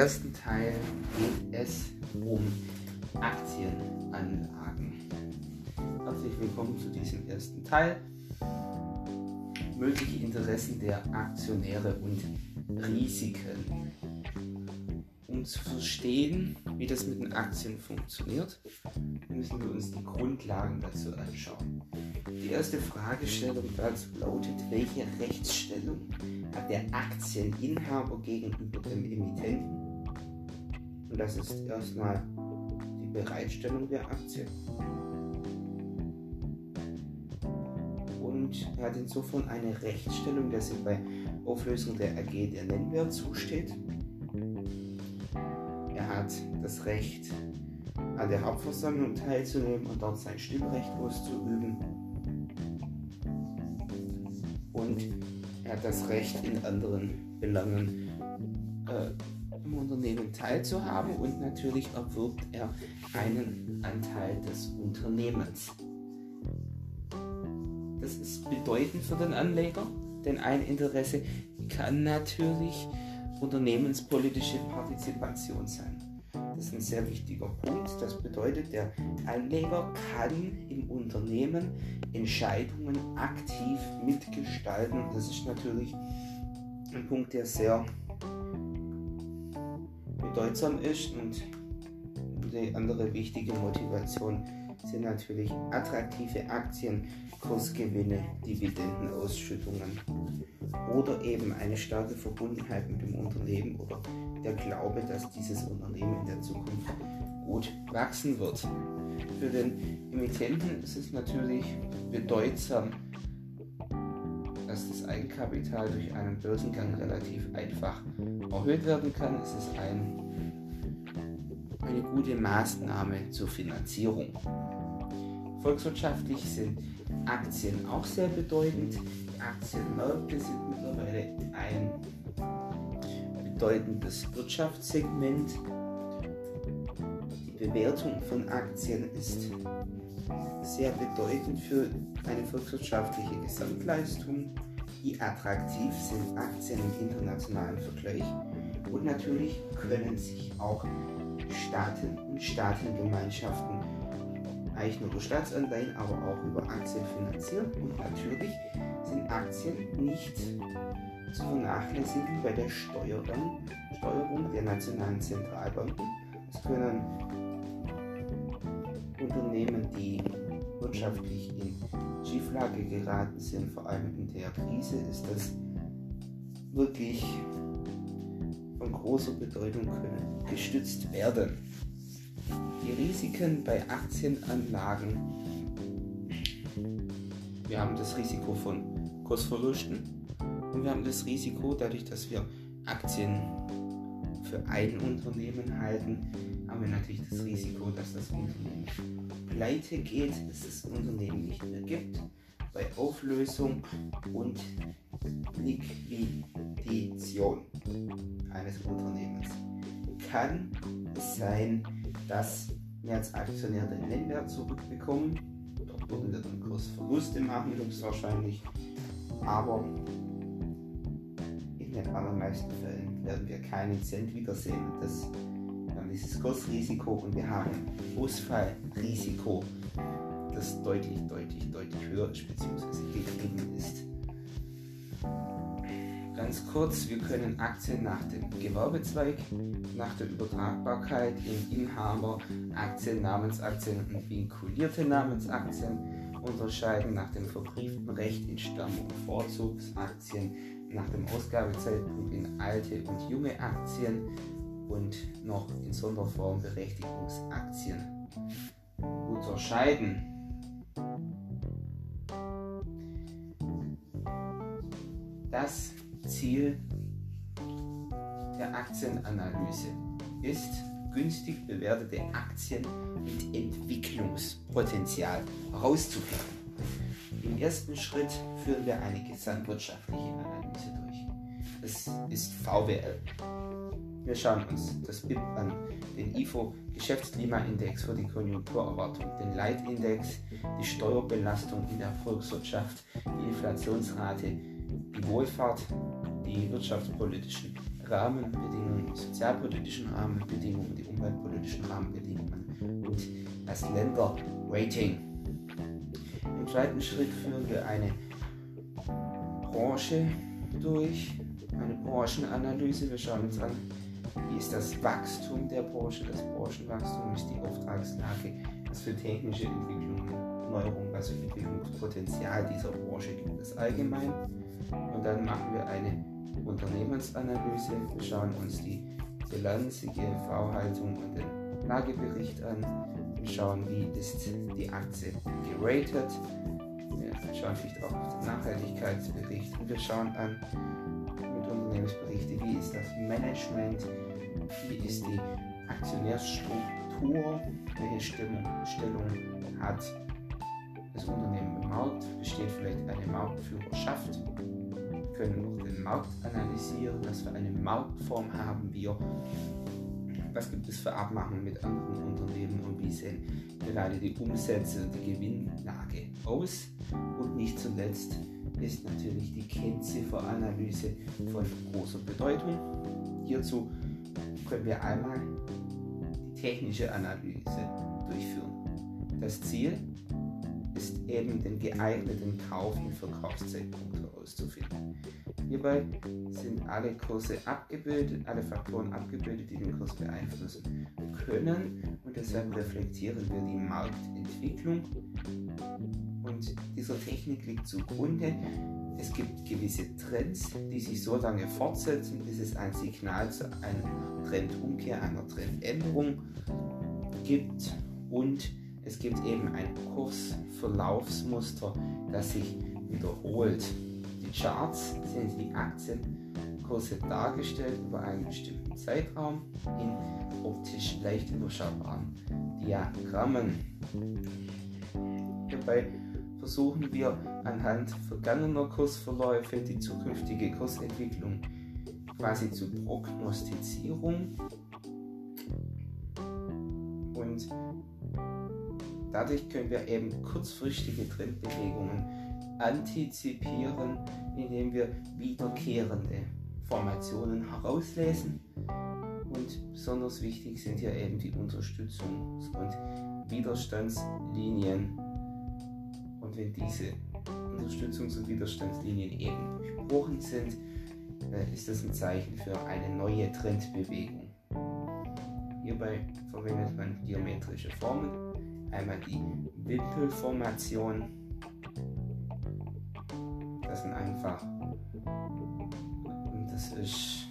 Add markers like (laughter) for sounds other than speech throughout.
ersten Teil geht es um Aktienanlagen. Herzlich willkommen zu diesem ersten Teil. Mögliche Interessen der Aktionäre und Risiken. Um zu verstehen, wie das mit den Aktien funktioniert, müssen wir uns die Grundlagen dazu anschauen. Die erste Fragestellung dazu lautet, welche Rechtsstellung hat der Aktieninhaber gegenüber dem Emittenten? Und das ist erstmal die Bereitstellung der Aktie. Und er hat insofern eine Rechtsstellung, dass ihm bei Auflösung der AG der Nennwert zusteht. Er hat das Recht, an der Hauptversammlung teilzunehmen und dort sein Stimmrecht auszuüben. Und er hat das Recht, in anderen Belangen äh, im Unternehmen teilzuhaben und natürlich erwirbt er einen Anteil des Unternehmens. Das ist bedeutend für den Anleger, denn ein Interesse kann natürlich unternehmenspolitische Partizipation sein. Das ist ein sehr wichtiger Punkt. Das bedeutet, der Anleger kann im Unternehmen Entscheidungen aktiv mitgestalten. Das ist natürlich ein Punkt, der sehr bedeutsam ist und die andere wichtige Motivation sind natürlich attraktive Aktien, Kursgewinne, Dividendenausschüttungen oder eben eine starke Verbundenheit mit dem Unternehmen oder der Glaube, dass dieses Unternehmen in der Zukunft gut wachsen wird. Für den Emittenten ist es natürlich bedeutsam, dass das Eigenkapital durch einen Börsengang relativ einfach erhöht werden kann. Es ist ein, eine gute Maßnahme zur Finanzierung. Volkswirtschaftlich sind Aktien auch sehr bedeutend. Die Aktienmärkte sind mittlerweile ein bedeutendes Wirtschaftssegment. Die Bewertung von Aktien ist sehr bedeutend für eine volkswirtschaftliche Gesamtleistung. Wie attraktiv sind Aktien im internationalen Vergleich? Und natürlich können sich auch Staaten und Staatengemeinschaften Eichen- oder Staatsanleihen, aber auch über Aktien finanzieren. Und natürlich sind Aktien nicht zu vernachlässigen bei der Steuerung, Steuerung der nationalen Zentralbanken. Es können Unternehmen, die wirtschaftlich in Schieflage geraten sind, vor allem in der Krise, ist das wirklich von großer Bedeutung können gestützt werden. Die Risiken bei Aktienanlagen. Wir haben das Risiko von Kursverlusten und wir haben das Risiko, dadurch, dass wir Aktien für ein Unternehmen halten, haben wir natürlich das Risiko, dass das Unternehmen pleite geht, dass das Unternehmen nicht mehr gibt, bei Auflösung und Liquidation eines Unternehmens. Kann es sein, dass wir als Aktionär den Nennwert zurückbekommen. Dort würden wir dann Kursverluste machen, höchstwahrscheinlich. Aber in den allermeisten Fällen werden wir keinen Cent wiedersehen. Das, dieses Kursrisiko und wir haben Ausfallrisiko, das deutlich, deutlich, deutlich höher ist bzw. gegeben ist. Ganz kurz, wir können Aktien nach dem Gewerbezweig, nach der Übertragbarkeit in Inhaber, Aktien, Namensaktien und vinkulierte Namensaktien unterscheiden nach dem verbrieften Recht in Stamm- und Vorzugsaktien, nach dem Ausgabezeitpunkt in alte und junge Aktien und noch in Sonderform Berechtigungsaktien unterscheiden. Das Ziel der Aktienanalyse ist, günstig bewertete Aktien mit Entwicklungspotenzial herauszufinden. Im ersten Schritt führen wir eine gesamtwirtschaftliche Analyse durch. Das ist VWL. Wir schauen uns das BIP an, den IFO Geschäftsklimaindex für die Konjunkturerwartung, den Leitindex, die Steuerbelastung in der Volkswirtschaft, die Inflationsrate, die Wohlfahrt, die wirtschaftspolitischen Rahmenbedingungen, die sozialpolitischen Rahmenbedingungen, die umweltpolitischen Rahmenbedingungen und das Länder-Rating. Im zweiten Schritt führen wir eine Branche durch, eine Branchenanalyse. Wir schauen uns an, ist das Wachstum der Branche, das Branchenwachstum, ist die Auftragslage, was für technische Entwicklungen, Neuerungen, für Entwicklungspotenzial dieser Branche gibt es allgemein. Und dann machen wir eine Unternehmensanalyse. Wir schauen uns die Bilanz, die GV-Haltung und den Lagebericht an. Wir schauen, wie ist die Aktie geratet. Wir schauen vielleicht auch auf den Nachhaltigkeitsbericht und wir schauen an Unternehmensberichte, wie ist das Management, wie ist die Aktionärsstruktur, welche Stellung, hat das Unternehmen im Markt, besteht vielleicht eine Marktführerschaft? Können auch den Markt analysieren, was für eine Marktform haben wir, was gibt es für Abmachungen mit anderen Unternehmen und wie sehen gerade die Umsätze, die Gewinnlage aus. Und nicht zuletzt ist natürlich die Kennzifferanalyse von großer Bedeutung. Hierzu können wir einmal die technische Analyse durchführen. Das Ziel ist eben den geeigneten Kauf- und Verkaufszeitpunkt herauszufinden. Hierbei sind alle Kurse abgebildet, alle Faktoren abgebildet, die den Kurs beeinflussen können und deshalb reflektieren wir die Marktentwicklung und dieser Technik liegt zugrunde. Es gibt gewisse Trends, die sich so lange fortsetzen, bis es ein Signal zu einer Trendumkehr, einer Trendänderung gibt und es gibt eben ein Kursverlaufsmuster, das sich wiederholt. Die Charts sind die Aktienkurse dargestellt über einen bestimmten Zeitraum in optisch leicht überschaubaren Diagrammen. Hierbei versuchen wir anhand vergangener Kursverläufe die zukünftige Kursentwicklung quasi zu prognostizieren und Dadurch können wir eben kurzfristige Trendbewegungen antizipieren, indem wir wiederkehrende Formationen herauslesen. Und besonders wichtig sind hier eben die Unterstützungs- und Widerstandslinien. Wenn diese Unterstützungs- und Widerstandslinien eben durchbrochen sind, äh, ist das ein Zeichen für eine neue Trendbewegung. Hierbei verwendet man geometrische Formen Einmal die Wimpelformation. Das sind einfach. Und das ist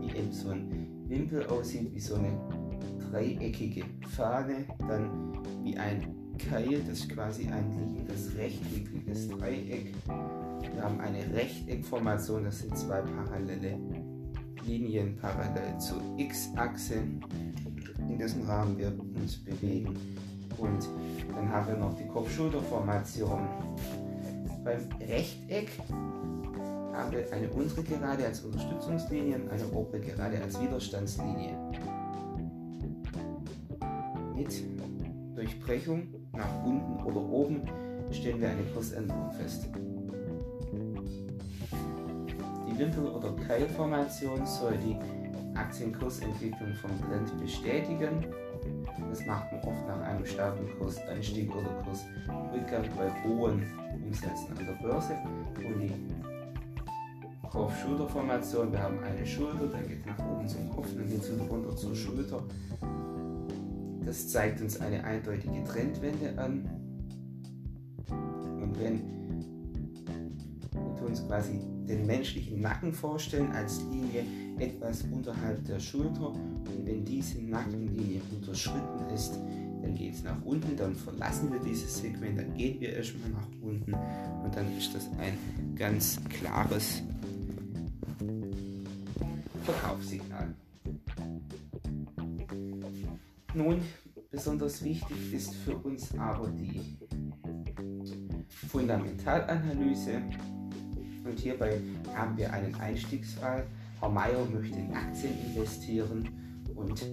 wie eben so ein Wimpel aussieht, wie so eine dreieckige Fahne, dann wie ein Keil, das ist quasi ein liegendes rechteckiges Dreieck. Wir haben eine Rechteckformation, das sind zwei parallele Linien parallel zur X-Achse, in dessen Rahmen wir uns bewegen. Und dann haben wir noch die Kopf-Schulter-Formation. Beim Rechteck haben wir eine untere Gerade als Unterstützungslinie und eine obere Gerade als Widerstandslinie. Mit Durchbrechung nach unten oder oben stellen wir eine Kursänderung fest. Die Wimpel- oder Keilformation soll die Aktienkursentwicklung vom Trend bestätigen das macht man oft nach einem starken Kursanstieg oder Kursrückgang bei hohen Umsätzen an der Börse. Und die Kopf-Schulter-Formation, wir haben eine Schulter, dann geht nach oben zum Kopf, dann geht es wieder runter zur Schulter. Das zeigt uns eine eindeutige Trendwende an. Und wenn wir uns quasi den menschlichen Nacken vorstellen als Linie etwas unterhalb der Schulter und wenn diese Nackenlinie unterschritten ist, dann geht es nach unten, dann verlassen wir dieses Segment, dann gehen wir erstmal nach unten und dann ist das ein ganz klares Verkaufssignal. Nun, besonders wichtig ist für uns aber die Fundamentalanalyse und hierbei haben wir einen Einstiegsfall. Herr Mayer möchte in Aktien investieren und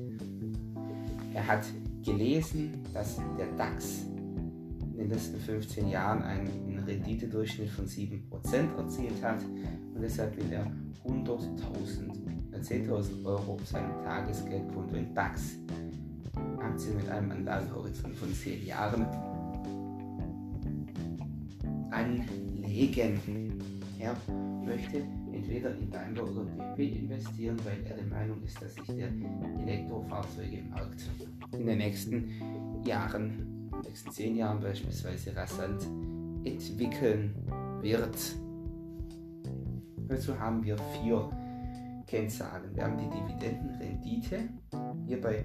er hat gelesen, dass der DAX den letzten 15 Jahren einen Renditedurchschnitt von 7% erzielt hat und deshalb will er 100.000, 10.000 Euro auf seinem Tagesgeldkonto in DAX Aktien mit einem Anlagehorizont von 10 Jahren anlegen. Er möchte entweder in Daimler oder BMW investieren, weil er der Meinung ist, dass sich der Elektrofahrzeugemarkt in den nächsten Jahren, in den nächsten 10 Jahren beispielsweise rasant entwickeln wird. Dazu haben wir vier Kennzahlen. Wir haben die Dividendenrendite. Hierbei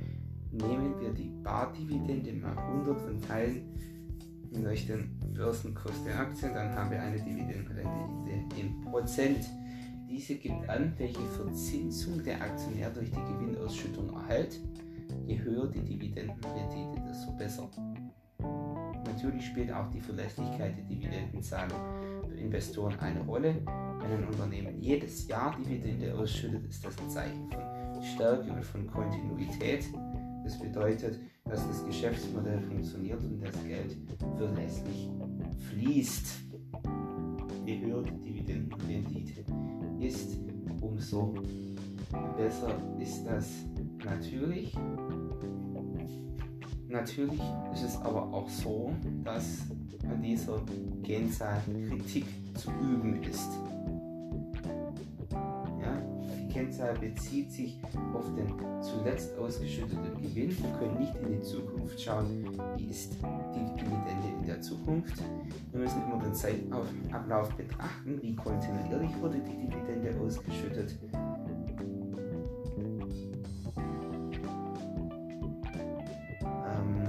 nehmen wir die Bardividende mal 100 und teilen durch den Börsenkurs der Aktien, dann haben wir eine Dividendenrendite in Prozent. Diese gibt an, welche Verzinsung der Aktionär durch die Gewinnausschüttung erhält. Je höher die Dividendenrendite, desto besser. Natürlich spielt auch die Verlässlichkeit der Dividendenzahlung für Investoren eine Rolle. Wenn ein Unternehmen jedes Jahr Dividende ausschüttet, ist das ein Zeichen von Stärke und von Kontinuität. Das bedeutet, dass das Geschäftsmodell funktioniert und das Geld verlässlich fließt. Je höher die Dividendenrendite ist, umso besser ist das natürlich. Natürlich ist es aber auch so, dass an dieser Kennzahl Kritik zu üben ist. Kennzahl bezieht sich auf den zuletzt ausgeschütteten Gewinn. Wir können nicht in die Zukunft schauen, wie ist die Dividende in der Zukunft. Wir müssen immer den Zeitablauf betrachten, wie kontinuierlich wurde die Dividende ausgeschüttet. Ähm,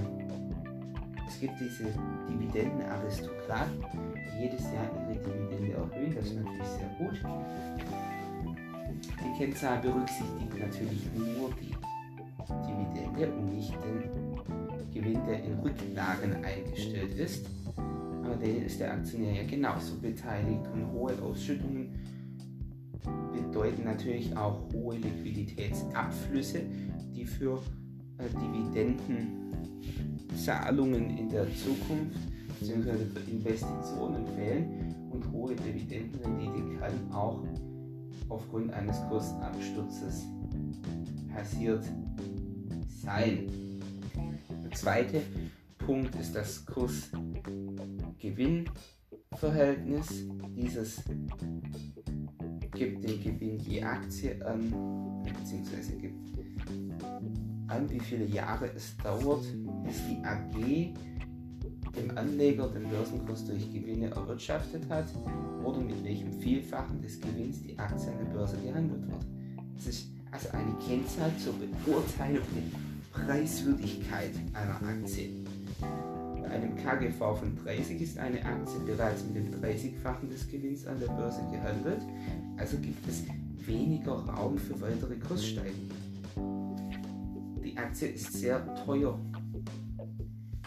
es gibt diese Dividendenaristokraten, die jedes Jahr ihre Dividende erhöhen. Das ist natürlich sehr gut. Die Kennzahl berücksichtigt natürlich nur die Dividende und nicht den Gewinn, der in Rücklagen eingestellt ist. Aber denen ist der Aktionär ja genauso beteiligt und hohe Ausschüttungen bedeuten natürlich auch hohe Liquiditätsabflüsse, die für äh, Dividendenzahlungen in der Zukunft bzw. für Investitionen fehlen und hohe Dividendenrendite kann auch aufgrund eines Kursabsturzes passiert sein. Der zweite Punkt ist das Kurs-Gewinn-Verhältnis. Dieses gibt den Gewinn je Aktie an, beziehungsweise gibt an, wie viele Jahre es dauert, bis die AG dem Anleger den Börsenkurs durch Gewinne erwirtschaftet hat oder mit welchem Vielfachen des Gewinns die Aktie an der Börse gehandelt wird. Das ist also eine Kennzahl zur Beurteilung der Preiswürdigkeit einer Aktie. Bei einem KGV von 30 ist eine Aktie bereits mit dem 30-fachen des Gewinns an der Börse gehandelt, also gibt es weniger Raum für weitere Kurssteigerungen. Die Aktie ist sehr teuer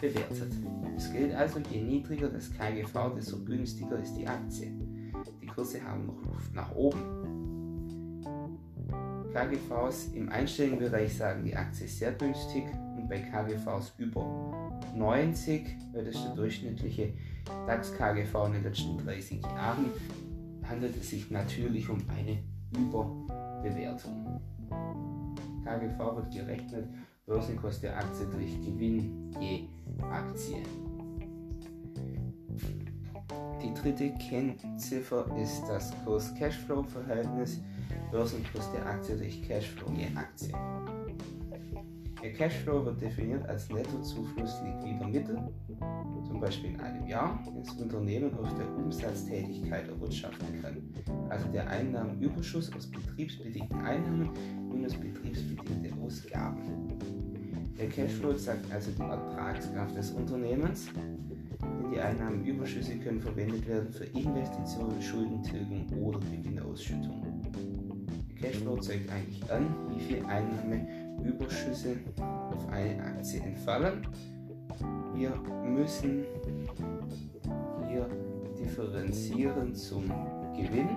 bewertet. Es gilt also, je niedriger das KGV, desto günstiger ist die Aktie. Die Kurse haben noch Luft nach oben. KGVs im einstelligen Bereich sagen, die Aktie ist sehr günstig und bei KGVs über 90, weil das ist der durchschnittliche DAX-KGV in den letzten 30 Jahren, handelt es sich natürlich um eine Überbewertung. KGV wird gerechnet Börsenkurs der Aktie durch Gewinn je Aktie. Die dritte Kennziffer ist das Kurs-Cashflow-Verhältnis, Börsenkurs der Aktie durch Cashflow je Aktie. Der Cashflow wird definiert als Nettozufluss liquider Mittel, zum Beispiel in einem Jahr, das Unternehmen aus der Umsatztätigkeit erwirtschaften kann. Also der Einnahmenüberschuss aus betriebsbedingten Einnahmen minus betriebsbedingte Ausgaben. Der Cashflow zeigt also die Ertragskraft des Unternehmens, denn die Einnahmenüberschüsse können verwendet werden für Investitionen, Schuldentilgung oder Gewinnausschüttung. Der Cashflow zeigt eigentlich an, wie viel Einnahmeüberschüsse auf eine Aktie entfallen. Wir müssen hier differenzieren zum Gewinn.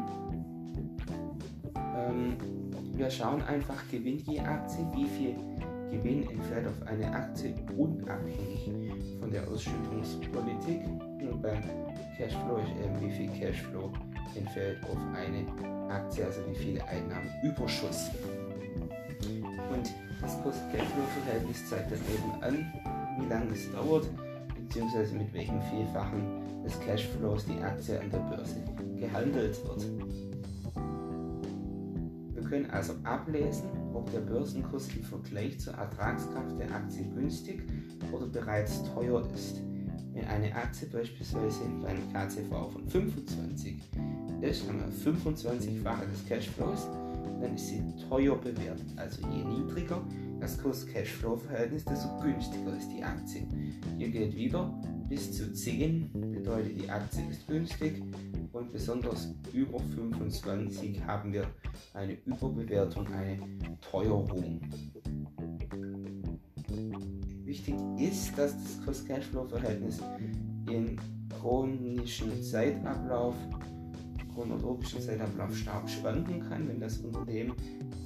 Ähm, wir schauen einfach Gewinn je Aktie, wie viel Gewinn entfällt auf eine Aktie unabhängig von der Ausschüttungspolitik. Und beim Cashflow ist eben wie viel Cashflow entfällt auf eine Aktie, also wie viele Einnahmen Überschuss. Und das Kosten-Cashflow-Verhältnis zeigt dann eben an, wie lange es dauert, beziehungsweise mit welchem Vielfachen des Cashflows die Aktie an der Börse gehandelt wird. Wir können also ablesen, ob der Börsenkurs im Vergleich zur Ertragskraft der Aktie günstig oder bereits teuer ist. Wenn eine Aktie beispielsweise bei einem KCV von 25 ist, haben wir 25-fache des Cashflows, dann ist sie teuer bewertet. Also je niedriger das Kurs-Cashflow-Verhältnis, desto günstiger ist die Aktie. Hier gilt wieder, bis zu 10 bedeutet die Aktie ist günstig und besonders über 25 haben wir eine Überbewertung, eine Teuerung. Wichtig ist, dass das Cost-Cashflow-Verhältnis im chronischen Zeitablauf, chronologischen Zeitablauf stark schwanken kann, wenn das Unternehmen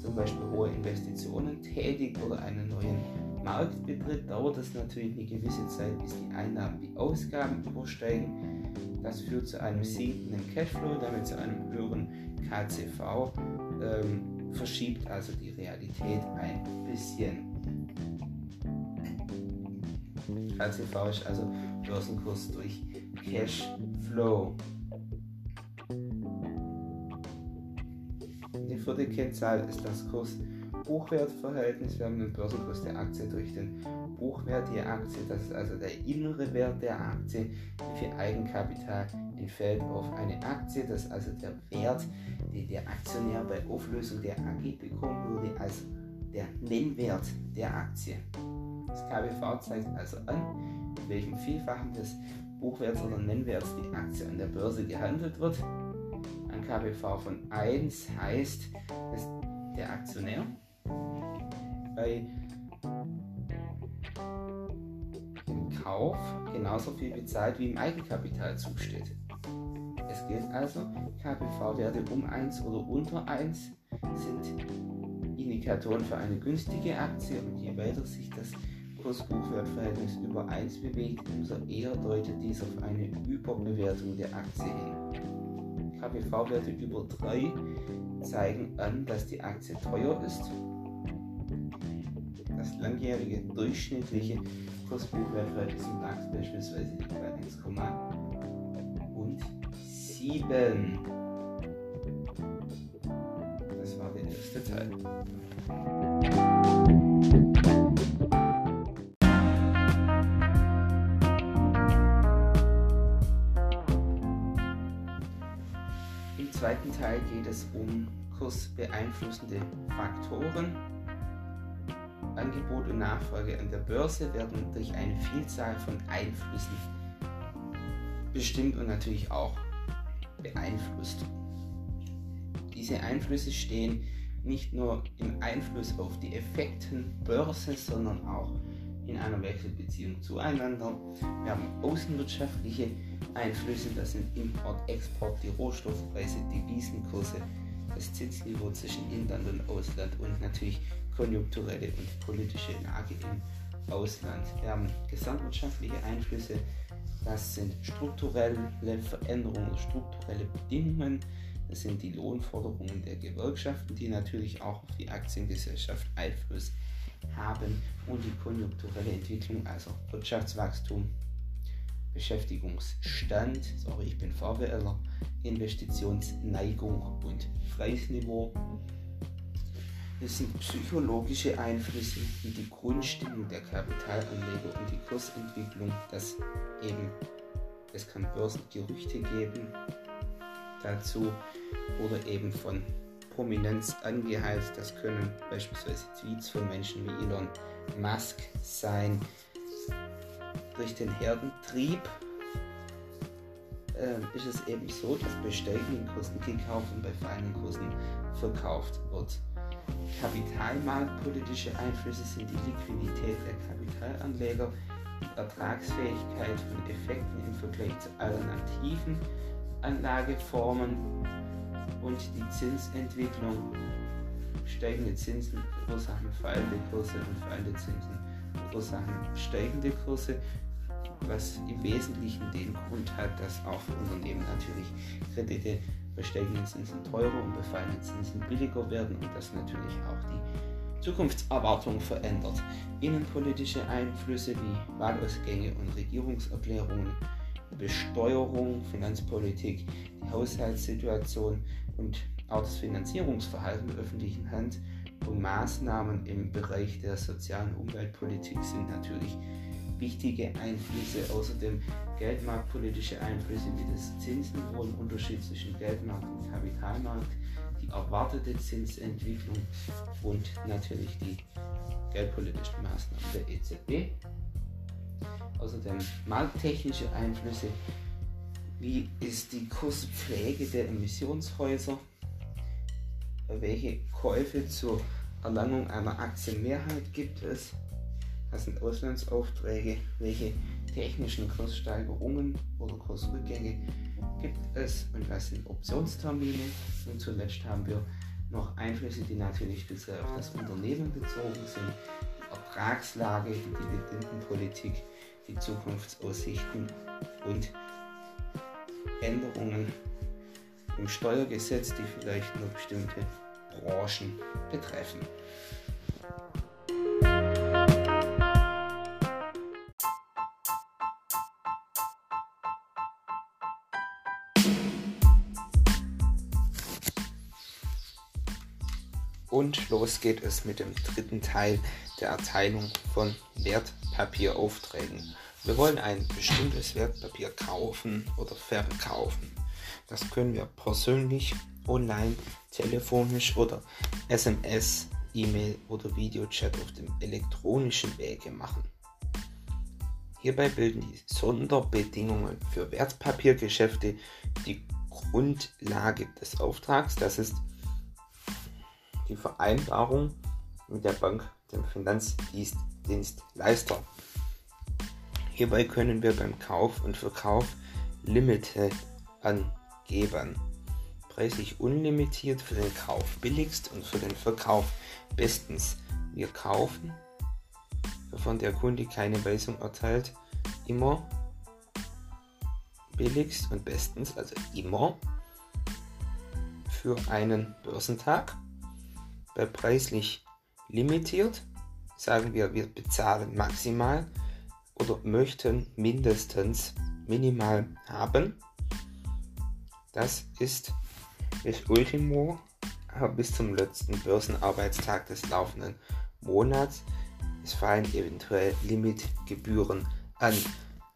zum Beispiel hohe Investitionen tätigt oder einen neuen Markt betritt, dauert es natürlich eine gewisse Zeit, bis die Einnahmen die Ausgaben übersteigen. Das führt zu einem sinkenden Cashflow, damit zu einem höheren KCV, ähm, verschiebt also die Realität ein bisschen. KCV ist also Börsenkurs durch Cashflow. Vierte Kennzahl ist das Kurs Buchwertverhältnis. Wir haben den Börsenkurs der Aktie durch den Buchwert der Aktie. Das ist also der innere Wert der Aktie. Wie viel Eigenkapital entfällt auf eine Aktie. Das ist also der Wert, den der Aktionär bei Auflösung der AG bekommen würde, als der Nennwert der Aktie. Das KBV zeigt also an, mit welchem Vielfachen des Buchwerts oder Nennwerts die Aktie an der Börse gehandelt wird. KBV von 1 heißt, dass der Aktionär bei dem Kauf genauso viel bezahlt wie im Eigenkapital zusteht. Es gilt also, KPV-Werte um 1 oder unter 1 sind Indikatoren für eine günstige Aktie und je weiter sich das Kurs-Buchwert-Verhältnis über 1 bewegt, umso eher deutet dies auf eine Überbewertung der Aktie hin. KPV-Werte über 3 zeigen an, dass die Aktie teuer ist das langjährige durchschnittliche Kursbuchwertverhältnis im DAX beispielsweise bei 1,7. Das war der erste Teil. Teil geht es um kursbeeinflussende Faktoren Angebot und Nachfrage an der Börse werden durch eine Vielzahl von Einflüssen bestimmt und natürlich auch beeinflusst. Diese Einflüsse stehen nicht nur im Einfluss auf die Effektenbörse, sondern auch in einer Wechselbeziehung zueinander. Wir haben außenwirtschaftliche Einflüsse, das sind Import, Export, die Rohstoffpreise, die Wiesenkurse, das Zinsniveau zwischen Inland und Ausland und natürlich konjunkturelle und politische Lage im Ausland. Wir haben gesamtwirtschaftliche Einflüsse, das sind strukturelle Veränderungen, strukturelle Bedingungen, das sind die Lohnforderungen der Gewerkschaften, die natürlich auch auf die Aktiengesellschaft Einfluss haben und die konjunkturelle Entwicklung, also Wirtschaftswachstum, Beschäftigungsstand, sorry, ich bin VWLer, Investitionsneigung und Preisniveau. Es sind psychologische Einflüsse wie die Grundstimmung der Kapitalanleger und die Kursentwicklung, dass eben es kann Börsengerüchte geben dazu oder eben von Prominenz angeheizt. Das können beispielsweise Tweets von Menschen wie Elon Musk sein. Durch den Herdentrieb äh, ist es eben so, dass bei steigenden Kursen gekauft und bei fallenden Kursen verkauft wird. Kapitalmarktpolitische Einflüsse sind die Liquidität der Kapitalanleger, die Ertragsfähigkeit von Effekten im Vergleich zu alternativen Anlageformen und die Zinsentwicklung Steigende Zinsen verursachen fallende Kurse und fallende Zinsen verursachen steigende Kurse, was im Wesentlichen den Grund hat, dass auch für Unternehmen natürlich Kredite bei steigenden Zinsen teurer und bei fallenden Zinsen billiger werden und das natürlich auch die Zukunftserwartung verändert. Innenpolitische Einflüsse wie Wahlausgänge und Regierungserklärungen, Besteuerung, Finanzpolitik, die Haushaltssituation und auch das Finanzierungsverhalten der öffentlichen Hand und Maßnahmen im Bereich der sozialen Umweltpolitik sind natürlich wichtige Einflüsse. Außerdem geldmarktpolitische Einflüsse wie das Zinsniveau im Unterschied zwischen Geldmarkt und Kapitalmarkt, die erwartete Zinsentwicklung und natürlich die geldpolitischen Maßnahmen der EZB. Außerdem markttechnische Einflüsse, wie ist die Kurspflege der Emissionshäuser, welche Käufe zur Erlangung einer Aktienmehrheit gibt es, das sind Auslandsaufträge, welche technischen Kurssteigerungen oder Kursrückgänge gibt es? Und was sind Optionstermine. Und zuletzt haben wir noch Einflüsse, die natürlich speziell auf das Unternehmen bezogen sind, die Ertragslage, die Dividendenpolitik, die Zukunftsaussichten und Änderungen im Steuergesetz, die vielleicht nur bestimmte Branchen betreffen. Und los geht es mit dem dritten Teil der Erteilung von Wertpapieraufträgen. Wir wollen ein bestimmtes Wertpapier kaufen oder verkaufen. Das können wir persönlich, online, telefonisch oder SMS, E-Mail oder Videochat auf dem elektronischen Wege machen. Hierbei bilden die Sonderbedingungen für Wertpapiergeschäfte die Grundlage des Auftrags. Das ist die Vereinbarung mit der Bank, dem Finanzdienstleister. Hierbei können wir beim Kauf und Verkauf Limite angeben. Preislich unlimitiert für den Kauf billigst und für den Verkauf bestens. Wir kaufen, wovon der Kunde keine Weisung erteilt, immer billigst und bestens, also immer für einen Börsentag bei preislich limitiert sagen wir, wir bezahlen maximal oder möchten mindestens minimal haben. Das ist bis Ultimo, bis zum letzten Börsenarbeitstag des laufenden Monats. Es fallen eventuell Limitgebühren an.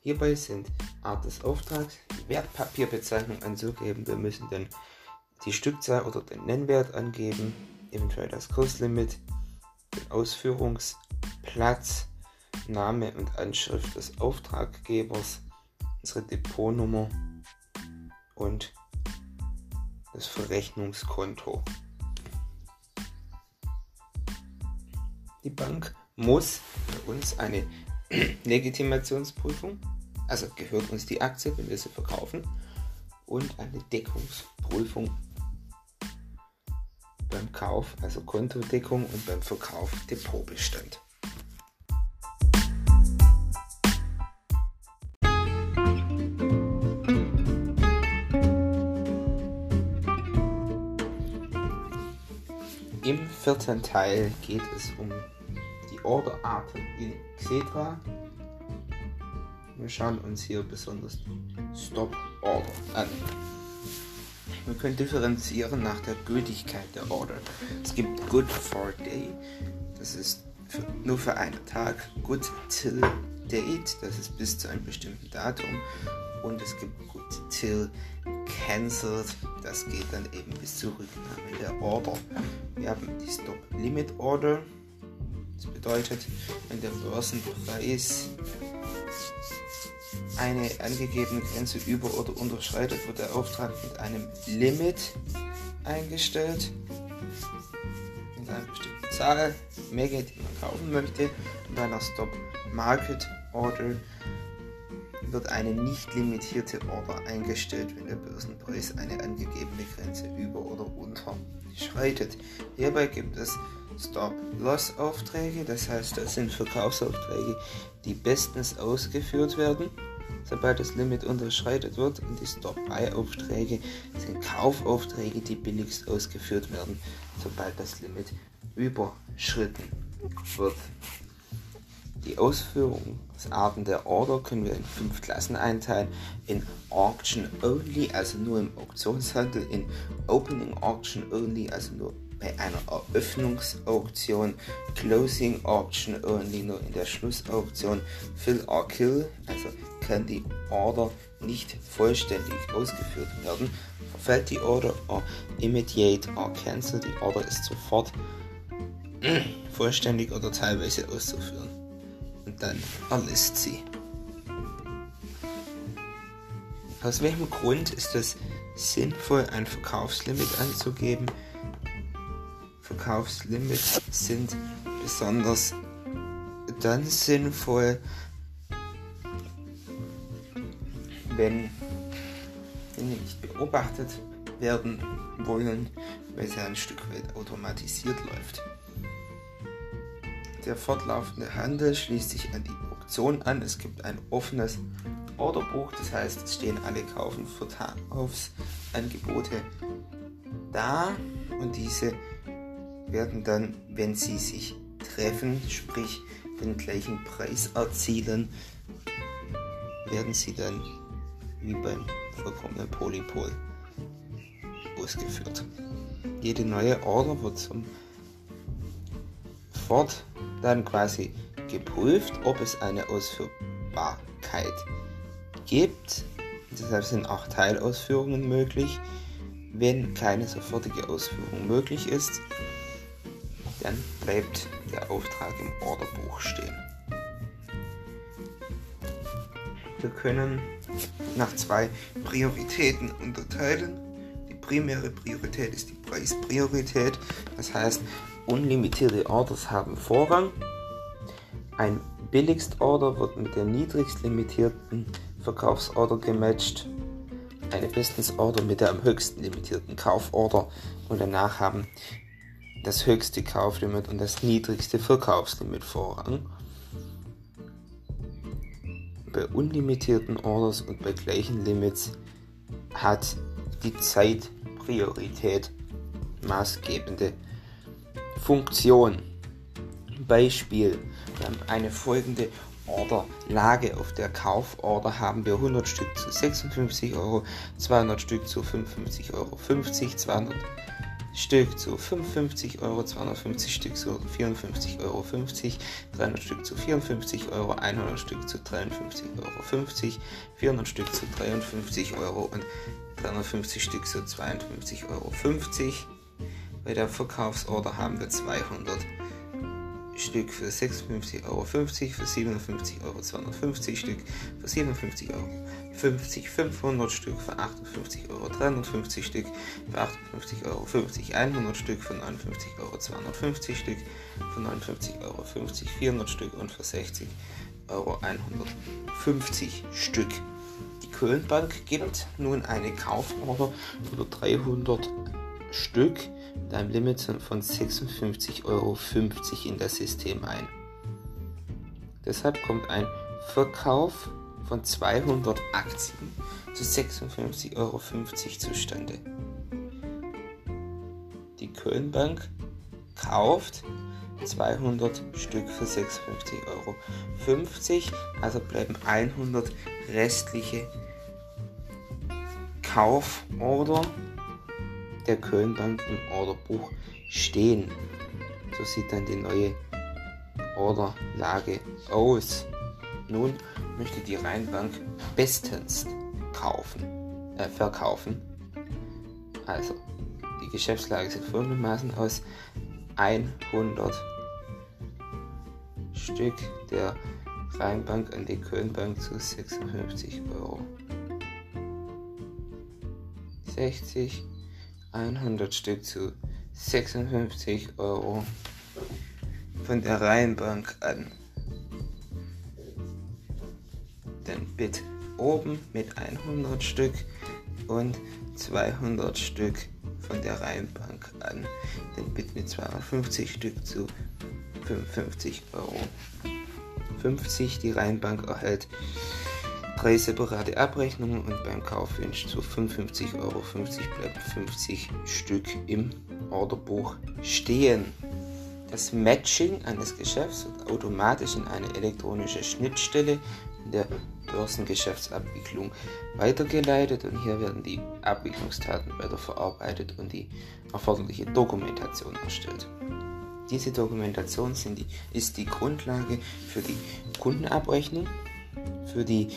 Hierbei sind Art des Auftrags, Wertpapierbezeichnung anzugeben. Wir müssen dann die Stückzahl oder den Nennwert angeben eventuell das Kurslimit, den Ausführungsplatz, Name und Anschrift des Auftraggebers, unsere Depotnummer und das Verrechnungskonto. Die Bank muss bei uns eine (clears throat) Legitimationsprüfung, also gehört uns die Aktie, wenn wir sie verkaufen, und eine Deckungsprüfung beim Kauf, also Kontodeckung und beim Verkauf Depotbestand. Vierten Teil geht es um die Orderarten in Xetra. Wir schauen uns hier besonders Stop Order an. Wir können differenzieren nach der Gültigkeit der Order. Es gibt Good for Day, das ist für, nur für einen Tag. Good Till Date, das ist bis zu einem bestimmten Datum. Und es gibt Till Cancelled, das geht dann eben bis zur Rücknahme der Order. Wir haben die Stop Limit Order. Das bedeutet, wenn der Börsenpreis eine angegebene Grenze über- oder unterschreitet, wird der Auftrag mit einem Limit eingestellt. Mit einer bestimmten Zahl, Menge, die man kaufen möchte. Und einer Stop Market Order wird eine nicht limitierte Order eingestellt, wenn der Börsenpreis eine angegebene Grenze über oder unterschreitet. Hierbei gibt es Stop-Loss-Aufträge, das heißt, das sind Verkaufsaufträge, die bestens ausgeführt werden, sobald das Limit unterschreitet wird. Und die Stop-Buy-Aufträge sind Kaufaufträge, die billigst ausgeführt werden, sobald das Limit überschritten wird. Die Ausführungsarten der Order können wir in fünf Klassen einteilen. In Auction Only, also nur im Auktionshandel, in Opening Auction Only, also nur bei einer Eröffnungsauktion, Closing Auction Only, nur in der Schlussauktion, Fill or Kill, also kann die Order nicht vollständig ausgeführt werden, verfällt die Order or Immediate or Cancel, die Order ist sofort (clears throat) vollständig oder teilweise auszuführen dann erlisst sie. Aus welchem Grund ist es sinnvoll, ein Verkaufslimit anzugeben? Verkaufslimits sind besonders dann sinnvoll, wenn sie nicht beobachtet werden wollen, weil sie ein Stück weit automatisiert läuft. Der fortlaufende Handel schließt sich an die Auktion an. Es gibt ein offenes Orderbuch, das heißt, es stehen alle Kaufen Verkaufsangebote da und diese werden dann, wenn sie sich treffen, sprich den gleichen Preis erzielen, werden sie dann wie beim vollkommenen Polypol ausgeführt. Jede neue Order wird zum Fort dann quasi geprüft, ob es eine Ausführbarkeit gibt. Deshalb sind auch Teilausführungen möglich. Wenn keine sofortige Ausführung möglich ist, dann bleibt der Auftrag im Orderbuch stehen. Wir können nach zwei Prioritäten unterteilen. Die primäre Priorität ist die Preispriorität. Das heißt, unlimitierte Orders haben Vorrang. Ein Billigst-Order wird mit der niedrigst limitierten Verkaufsorder gematcht. Eine Bestens-Order mit der am höchsten limitierten Kauforder. Und danach haben das höchste Kauflimit und das niedrigste Verkaufslimit Vorrang. Bei unlimitierten Orders und bei gleichen Limits hat die Zeit Priorität maßgebende Funktion. Beispiel, wir haben eine folgende Orderlage. Auf der Kauforder haben wir 100 Stück zu 56 Euro, 200 Stück zu 55,50 Euro, 200 Stück zu 55 Euro, 250 Stück zu 54,50 Euro, 300 Stück zu 54 Euro, 100 Stück zu 53,50 Euro, 400 Stück zu 53 Euro und 350 Stück zu 52,50 Euro. Bei der Verkaufsorder haben wir 200 Stück für 56,50 Euro, für 57 Euro 250 Stück, für 57 Euro 50, 500 Stück für 58 Euro, 350 Stück für 58 Euro 50, 100 Stück für 59 Euro, 250 Stück für 59 Euro 50, 400 Stück und für 60 Euro 150 Stück. Die Kölnbank gibt nun eine Kauforder für 300 Stück mit Limit von 56,50 Euro in das System ein. Deshalb kommt ein Verkauf von 200 Aktien zu 56,50 Euro zustande. Die Kölnbank kauft 200 Stück für 56,50 Euro. Also bleiben 100 restliche Kauforder der Kölnbank im Orderbuch stehen. So sieht dann die neue Orderlage aus. Nun möchte die Rheinbank bestens kaufen, äh, verkaufen. Also, die Geschäftslage sieht folgendermaßen aus. 100 Stück der Rheinbank an die Kölnbank zu 56 Euro. 60 100 Stück zu 56 Euro von der Rheinbank an. Den Bit oben mit 100 Stück und 200 Stück von der Reihenbank an den Bit mit 250 Stück zu 55 Euro. 50 die Reihenbank erhält drei separate Abrechnungen und beim Kaufwunsch zu 55,50 Euro bleiben 50 Stück im Orderbuch stehen. Das Matching eines Geschäfts wird automatisch in eine elektronische Schnittstelle in der Börsengeschäftsabwicklung weitergeleitet und hier werden die Abwicklungsdaten weiter verarbeitet und die erforderliche Dokumentation erstellt. Diese Dokumentation die, ist die Grundlage für die Kundenabrechnung, für die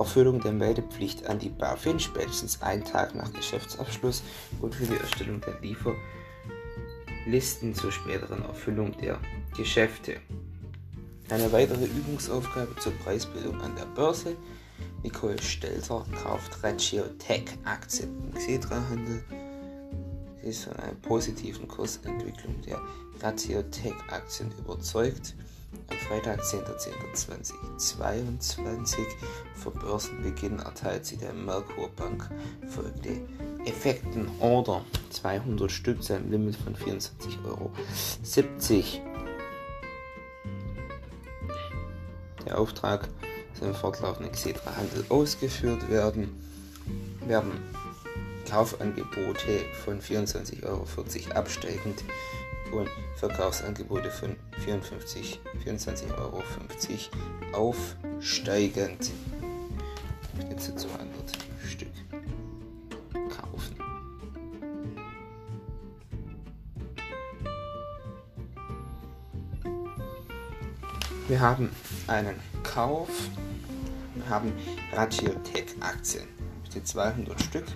Erfüllung der Meldepflicht an die BaFin spätestens einen Tag nach Geschäftsabschluss und für die Erstellung der Lieferlisten zur späteren Erfüllung der Geschäfte. Eine weitere Übungsaufgabe zur Preisbildung an der Börse. Nicole Stelter kauft Ratio Tech Aktien im Xetra-Handel. Sie ist von einer positiven Kursentwicklung der Ratio Tech Aktien überzeugt. Am Freitag, 10.10.2022 vor Börsenbeginn erteilt sie der Merkur Bank folgende Effekten Order 200 Stück zu einem Limit von 24,70 Euro. Der Auftrag soll im fortlaufenden Xetra-Handel ausgeführt werden. Werden Kaufangebote von 24,40 Euro absteigend und Verkaufsangebote von 54, 24,50 Euro aufsteigend. Jetzt 200 Stück kaufen. Wir haben einen Kauf, wir haben Ragiotech Aktien, bitte 200 Stück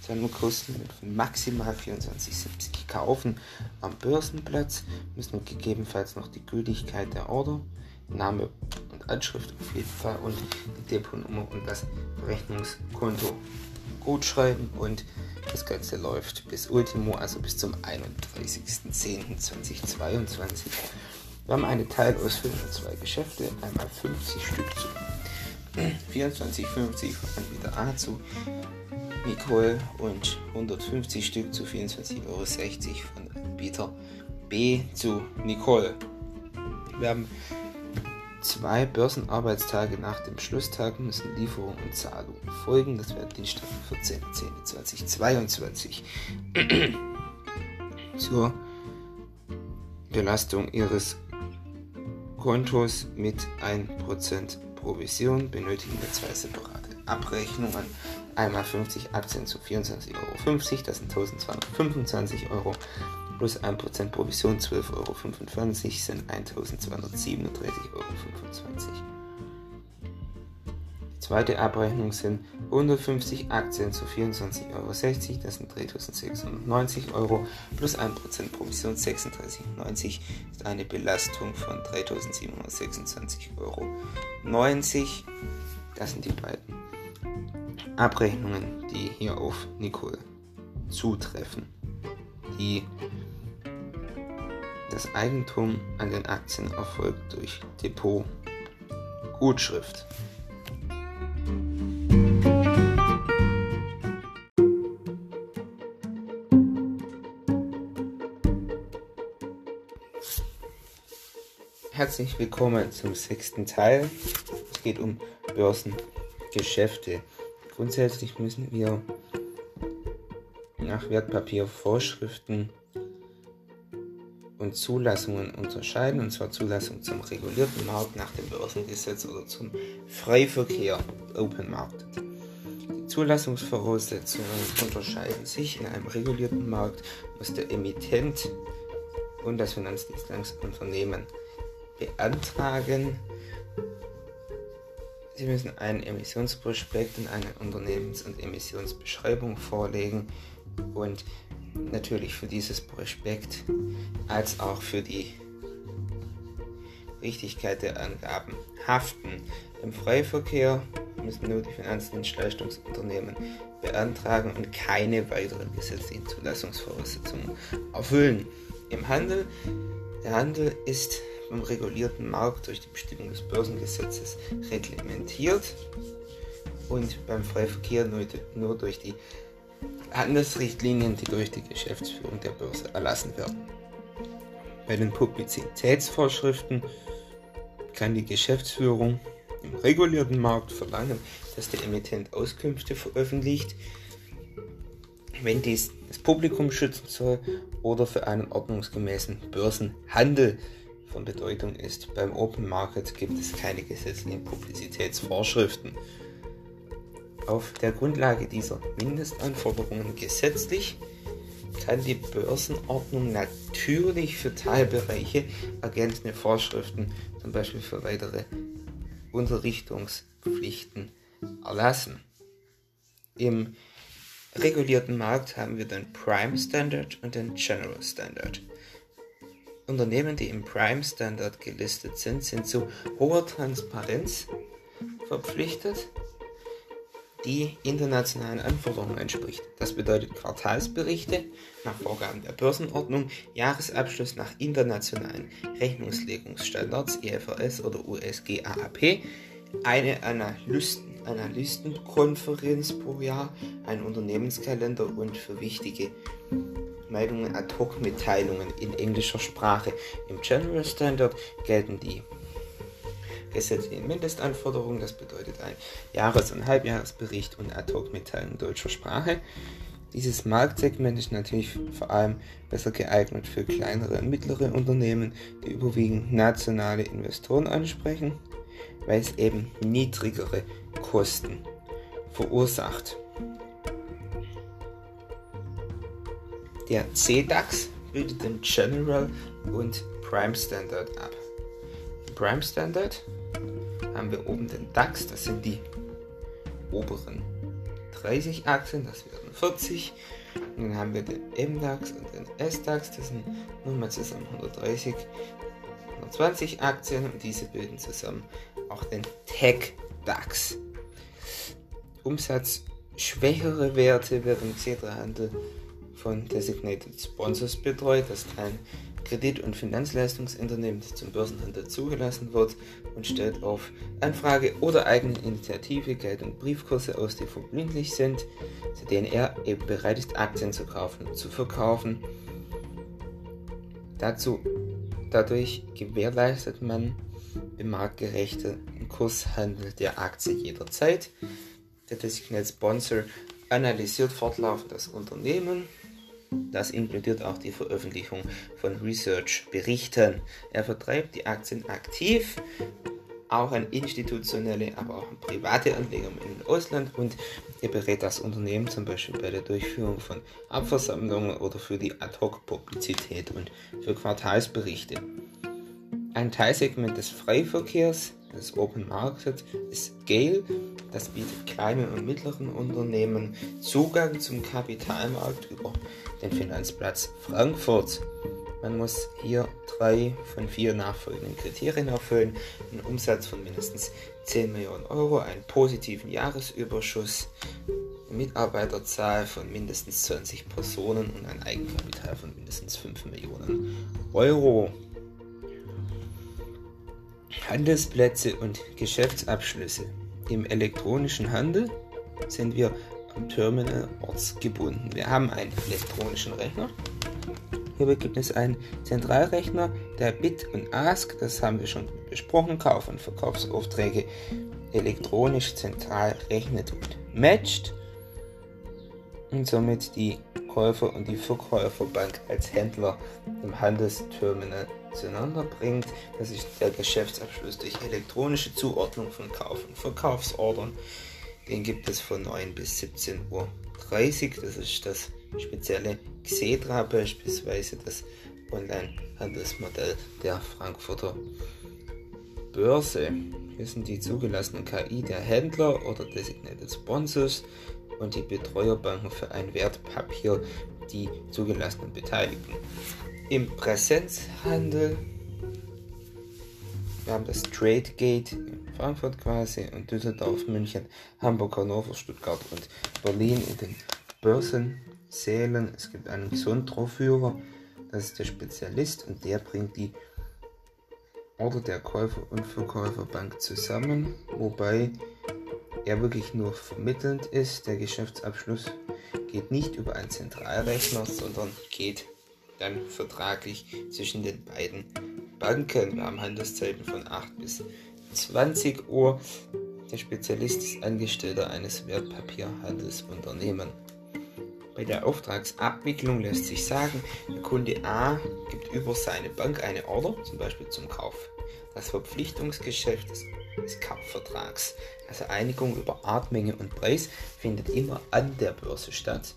zu einem Kurslimit von maximal 24,70 kaufen. Am Börsenplatz müssen gegebenenfalls noch die Gültigkeit der Order, Name und Anschrift auf jeden Fall und die Depotnummer und das Rechnungskonto gut schreiben und das Ganze läuft bis Ultimo, also bis zum 31.10.2022. Wir haben eine Teilausfüllung für zwei Geschäfte, einmal 50 Stück zu 24,50 von Anbieter A zu Nicole und 150 Stück zu 24,60 Euro von Anbieter B zu Nicole. Wir haben zwei Börsenarbeitstage nach dem Schlusstag müssen Lieferung und Zahlung folgen. Das wäre Dienstag, 14.10.2022. (clears throat) Zur Belastung Ihres Kontos mit 1% Provision benötigen wir zwei separate Abrechnungen einmal 50 Aktien zu 24,50 Euro, das sind 1225 Euro, plus 1% Provision 12,25 Euro sind 1237,25 Euro. Die zweite Abrechnung sind 150 Aktien zu 24,60 Euro, das sind 3690 Euro, plus 1% Provision 36,90 ist eine Belastung von 3726,90 Euro. Das sind die beiden Abrechnungen, die hier auf Nicole zutreffen, die das Eigentum an den Aktien erfolgt durch Depot Gutschrift. Herzlich willkommen zum sechsten Teil. Es geht um Börsengeschäfte. Grundsätzlich müssen wir nach Wertpapiervorschriften und Zulassungen unterscheiden, und zwar Zulassung zum regulierten Markt nach dem Börsengesetz oder zum Freiverkehr Open Market. Die Zulassungsvoraussetzungen unterscheiden sich. In einem regulierten Markt muss der Emittent und das Finanzdienstleistungsunternehmen beantragen, Sie müssen einen Emissionsprospekt und eine Unternehmens- und Emissionsbeschreibung vorlegen und natürlich für dieses Prospekt als auch für die Richtigkeit der Angaben haften. Im Freiverkehr müssen nur die Finanzdienstleistungsunternehmen beantragen und keine weiteren gesetzlichen Zulassungsvoraussetzungen erfüllen. Im Handel, der Handel ist im regulierten Markt durch die Bestimmung des Börsengesetzes reglementiert. und beim Freiverkehr nur, nur durch die Handelsrichtlinien, die durch die Geschäftsführung der Börse erlassen werden. Bei den Publizitätsvorschriften kann die Geschäftsführung im regulierten Markt verlangen, dass der Emittent Auskünfte veröffentlicht, wenn dies das Publikum schützen soll oder für einen ordnungsgemäßen Börsenhandel von Bedeutung ist. Beim Open Market gibt es keine gesetzlichen Publizitätsvorschriften. Auf der Grundlage dieser Mindestanforderungen gesetzlich kann die Börsenordnung natürlich für Teilbereiche ergänzende Vorschriften, zum Beispiel für weitere Unterrichtungspflichten, erlassen. Im regulierten Markt haben wir den Prime Standard und den General Standard. Unternehmen, die im Prime Standard gelistet sind, sind zu hoher Transparenz verpflichtet die internationalen Anforderungen entspricht. Das bedeutet Quartalsberichte nach Vorgaben der Börsenordnung, Jahresabschluss nach internationalen Rechnungslegungsstandards EFRS oder USG eine Analysten Analystenkonferenz pro Jahr, ein Unternehmenskalender und für wichtige Meldungen Ad-Hoc-Mitteilungen in englischer Sprache. Im General Standard gelten die gesetzlichen Mindestanforderungen. Das bedeutet ein Jahres- und Halbjahresbericht und Ad-Hoc-Mitteilung in deutscher Sprache. Dieses Marktsegment ist natürlich vor allem besser geeignet für kleinere und mittlere Unternehmen, die überwiegend nationale Investoren ansprechen, weil es eben niedrigere Kosten verursacht. Der CDAX bildet den General und Prime Standard ab. Prime Standard haben wir oben den DAX, das sind die oberen 30 Aktien, das wären 40. Und dann haben wir den MDAX und den SDAX, das sind nochmal zusammen 130, 120 Aktien und diese bilden zusammen auch den Tech DAX. Umsatzschwächere Werte werden im Xetra-Handel von Designated Sponsors betreut, das kein Kredit- und Finanzleistungsunternehmen, zum Börsenhandel zugelassen wird und stellt auf Anfrage oder eigene Initiative Geld- und Briefkurse aus, die verbindlich sind, zu denen er eben bereit ist, Aktien zu kaufen und zu verkaufen. Dazu, dadurch gewährleistet man im marktgerechten Kurshandel der Aktie jederzeit. Der Designated Sponsor analysiert fortlaufend das Unternehmen das inkludiert auch die Veröffentlichung von Research-Berichten. Er vertreibt die Aktien aktiv, auch an institutionelle, aber auch an private Anleger im Ausland und er berät das Unternehmen zum Beispiel bei der Durchführung von Abversammlungen oder für die Ad-Hoc-Publizität und für Quartalsberichte. Ein Teilsegment des Freiverkehrs des Open Market ist Scale. Das bietet kleinen und mittleren Unternehmen Zugang zum Kapitalmarkt über den Finanzplatz Frankfurt. Man muss hier drei von vier nachfolgenden Kriterien erfüllen. Einen Umsatz von mindestens 10 Millionen Euro, einen positiven Jahresüberschuss, Mitarbeiterzahl von mindestens 20 Personen und ein Eigenkapital von mindestens 5 Millionen Euro. Handelsplätze und Geschäftsabschlüsse. Im elektronischen Handel sind wir am Terminal ortsgebunden. Wir haben einen elektronischen Rechner. Hierbei gibt es einen Zentralrechner, der Bit und Ask, das haben wir schon besprochen, Kauf- und Verkaufsaufträge elektronisch zentral rechnet und matcht und somit die Käufer und die Verkäuferbank als Händler im Handelsterminal zueinander bringt. Das ist der Geschäftsabschluss durch elektronische Zuordnung von Kauf- und Verkaufsordern. Den gibt es von 9 bis 17.30 Uhr. Das ist das spezielle Xetra beispielsweise, das Online-Handelsmodell der Frankfurter Börse. Hier sind die zugelassenen KI der Händler oder Designated Sponsors und die Betreuerbanken für ein Wertpapier die zugelassenen Beteiligten. Im Präsenzhandel, wir haben das Trade Gate in Frankfurt quasi und Düsseldorf, München, Hamburg, Hannover, Stuttgart und Berlin in den Börsensälen. Es gibt einen Gesundrohrführer, das ist der Spezialist und der bringt die Order der Käufer- und Verkäuferbank zusammen, wobei er wirklich nur vermittelnd ist. Der Geschäftsabschluss geht nicht über einen Zentralrechner, sondern geht dann vertraglich zwischen den beiden Banken. Wir haben Handelszeiten von 8 bis 20 Uhr. Der Spezialist ist Angestellter eines Wertpapierhandelsunternehmens. Bei der Auftragsabwicklung lässt sich sagen, der Kunde A gibt über seine Bank eine Order, zum Beispiel zum Kauf. Das Verpflichtungsgeschäft des, des Kaufvertrags, also Einigung über Art, Menge und Preis, findet immer an der Börse statt.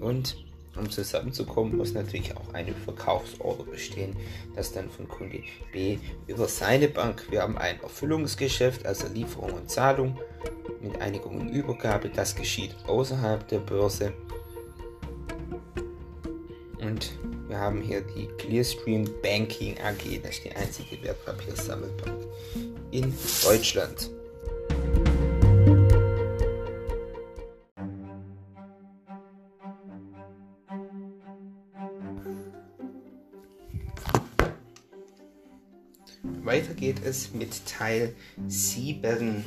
Und um zusammenzukommen, muss natürlich auch eine Verkaufsorder bestehen, das dann von Kunde B über seine Bank. Wir haben ein Erfüllungsgeschäft, also Lieferung und Zahlung mit Einigung und Übergabe. Das geschieht außerhalb der Börse. Und wir haben hier die Clearstream Banking AG, das ist die einzige Wertpapiersammelbank in Deutschland. Es mit Teil 7.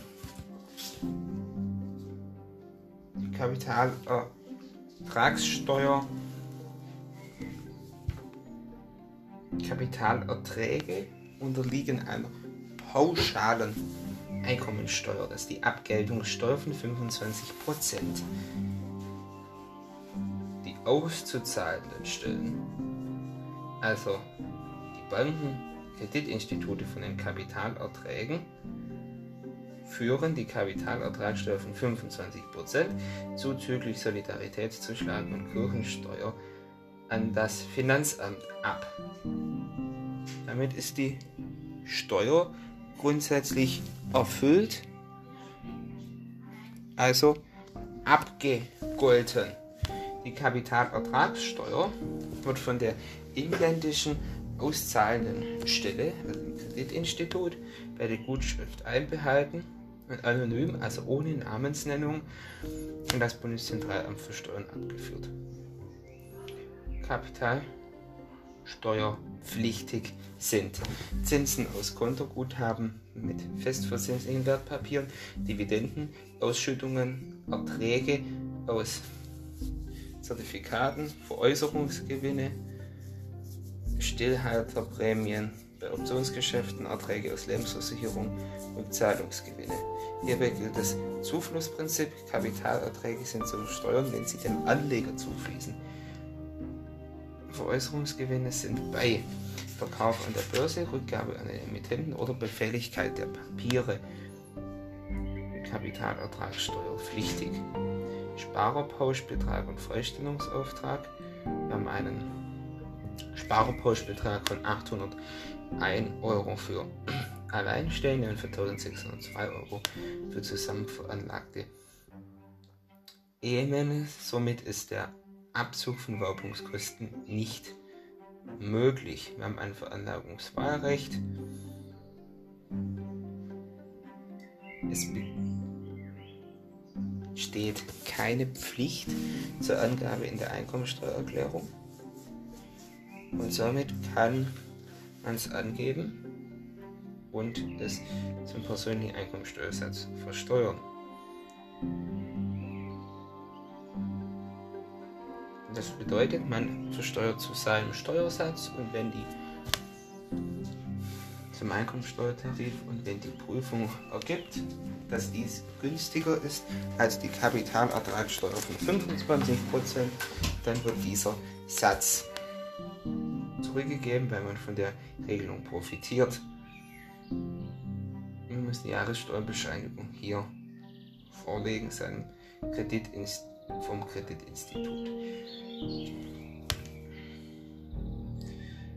Kapitalertragssteuer. Kapitalerträge unterliegen einer pauschalen Einkommensteuer. Das ist die Abgeltungssteuer von 25%. Die auszuzahlenden Stellen, also die Banken, Kreditinstitute von den Kapitalerträgen führen die Kapitalertragssteuer von 25% zuzüglich Solidaritätszuschlag und Kirchensteuer an das Finanzamt ab. Damit ist die Steuer grundsätzlich erfüllt, also abgegolten. Die Kapitalertragssteuer wird von der inländischen auszahlenden Stelle, also im Kreditinstitut, bei der Gutschrift einbehalten und anonym, also ohne Namensnennung, und das Bundeszentralamt für Steuern abgeführt. Kapitalsteuerpflichtig sind Zinsen aus Kontoguthaben mit festverzinslichen Wertpapieren, Dividenden, Ausschüttungen, Erträge aus Zertifikaten, Veräußerungsgewinne, Stillhalterprämien bei Optionsgeschäften, Erträge aus Lebensversicherung und Zahlungsgewinne. Hierbei gilt das Zuflussprinzip. Kapitalerträge sind zu versteuern, wenn sie dem Anleger zufließen. Veräußerungsgewinne sind bei Verkauf an der Börse, Rückgabe an den Emittenten oder Befälligkeit der Papiere Kapitalertragssteuer pflichtig. Sparerpauschbetrag und Freistellungsauftrag. Wir haben einen Sparpauschbetrag von 801 Euro für (clears throat) Alleinstehende und für 1602 Euro für zusammenveranlagte Ehemänner. Somit ist der Abzug von Werbungskosten nicht möglich. Wir haben ein Veranlagungswahlrecht. Es besteht keine Pflicht zur Angabe in der Einkommensteuererklärung. Und somit kann man es angeben und es zum persönlichen Einkommensteuersatz versteuern. Das bedeutet, man versteuert zu seinem Steuersatz und wenn die zum Einkommensteuertarif und wenn die Prüfung ergibt, dass dies günstiger ist als die Kapitalertragssteuer von 25%, dann wird dieser Satz zurückgegeben, weil man von der Regelung profitiert. Man muss die Jahressteuerbescheinigung hier vorlegen, seinem Kreditinst vom Kreditinstitut.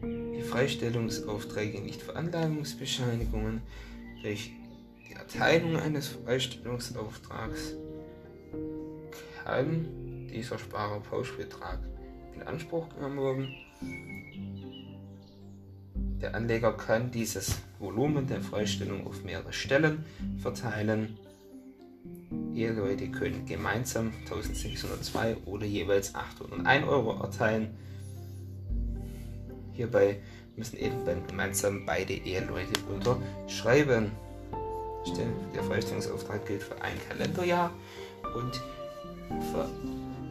Die Freistellungsaufträge, nicht Veranlagungsbescheinigungen, durch die Erteilung eines Freistellungsauftrags kann dieser Sparerpauschbetrag in Anspruch genommen werden der Anleger kann dieses Volumen der Freistellung auf mehrere Stellen verteilen. Eheleute können gemeinsam 1602 oder jeweils 801 Euro erteilen. Hierbei müssen eben dann gemeinsam beide Eheleute unterschreiben. der Freistellungsauftrag gilt für ein Kalenderjahr und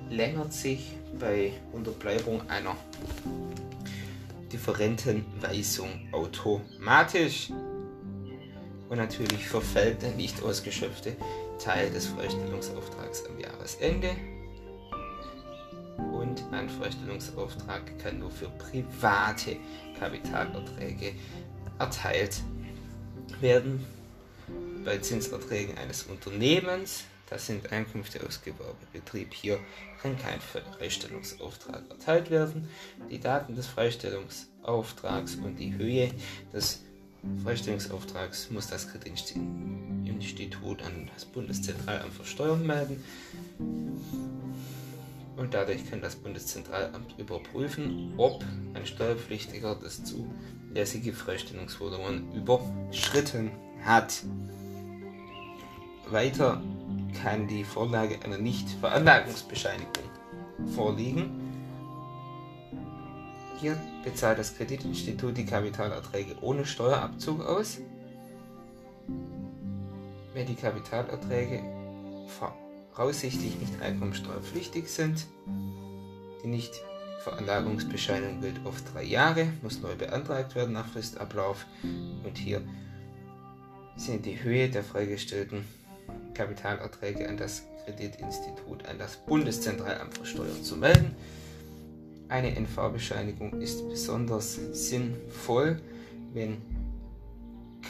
verlängert sich bei Unterbleibung einer Differentenweisung automatisch. Und natürlich verfällt der nicht ausgeschöpfte Teil des Freistellungsauftrags am Jahresende. Und ein Freistellungsauftrag kann nur für private Kapitalerträge erteilt werden. Bei Zinserträgen eines Unternehmens das sind Einkünfte aus Gewerbebetrieb. Hier kann kein Freistellungsauftrag erteilt werden. Die Daten des Freistellungsauftrags und die Höhe des Freistellungsauftrags muss das Kreditinstitut an das Bundeszentralamt für Steuern melden. Und dadurch kann das Bundeszentralamt überprüfen, ob ein Steuerpflichtiger das zulässige Freistellungsvolumen überschritten hat. Weiter kann die Vorlage einer Nichtveranlagungsbescheinigung vorliegen. Hier bezahlt das Kreditinstitut die Kapitalerträge ohne Steuerabzug aus. Wenn die Kapitalerträge voraussichtlich nicht einkommensteuerpflichtig sind, die Nichtveranlagungsbescheinigung gilt auf drei Jahre, muss neu beantragt werden nach Fristablauf und hier sind die Höhe der freigestellten Kapitalerträge an das Kreditinstitut, an das Bundeszentralamt für Steuern zu melden. Eine NV-Bescheinigung ist besonders sinnvoll, wenn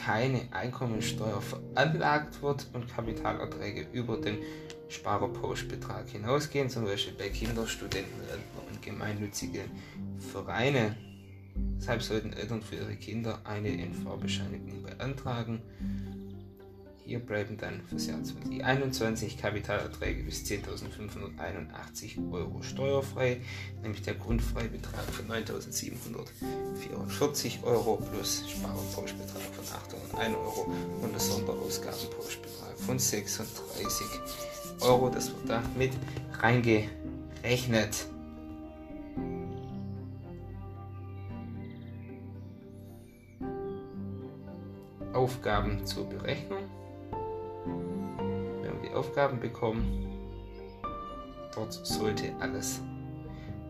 keine Einkommensteuer veranlagt wird und Kapitalerträge über den Sparerpauschbetrag hinausgehen, zum Beispiel bei Kinder, Studenten, Rentner und gemeinnützigen Vereine. Deshalb sollten Eltern für ihre Kinder eine NV-Bescheinigung beantragen. Hier bleiben dann fürs Jahr 2021 Kapitalerträge bis 10.581 Euro steuerfrei, nämlich der Grundfreibetrag von 9.744 Euro plus Sparpauschbetrag von 801 Euro und der Sonderausgabenpauschbetrag von 36 Euro. Das wird da mit reingerechnet. Aufgaben zur Berechnung. Aufgaben bekommen. Dort sollte alles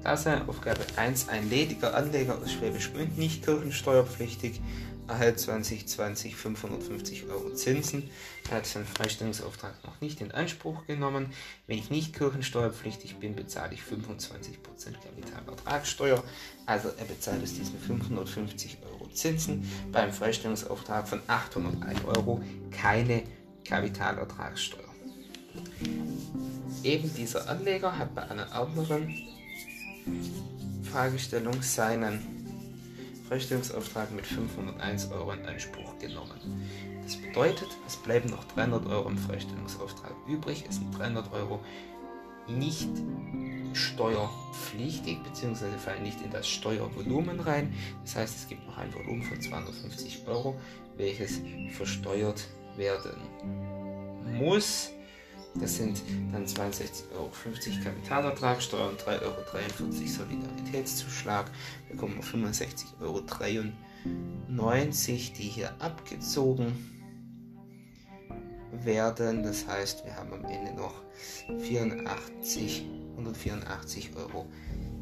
da sein. Aufgabe 1. Ein lediger Anleger aus Schwäbisch Gmünd, nicht kirchensteuerpflichtig, erhält 2020 550 Euro Zinsen. Er hat seinen Freistellungsauftrag noch nicht in Anspruch genommen. Wenn ich nicht kirchensteuerpflichtig bin, bezahle ich 25% Kapitalertragssteuer. Also er bezahlt aus diesen 550 Euro Zinsen beim Freistellungsauftrag von 801 Euro keine Kapitalertragssteuer. Eben dieser Anleger hat bei einer anderen Fragestellung seinen Freistellungsauftrag mit 501 Euro in Anspruch genommen. Das bedeutet, es bleiben noch 300 Euro im Freistellungsauftrag übrig. Es sind 300 Euro nicht steuerpflichtig bzw. fallen nicht in das Steuervolumen rein. Das heißt, es gibt noch ein Volumen von 250 Euro, welches versteuert werden muss. Das sind dann 62,50 Euro Kapitalertragssteuer und 3,43 Euro Solidaritätszuschlag. Wir kommen auf 65,93 Euro, die hier abgezogen werden. Das heißt, wir haben am Ende noch 84, 184 Euro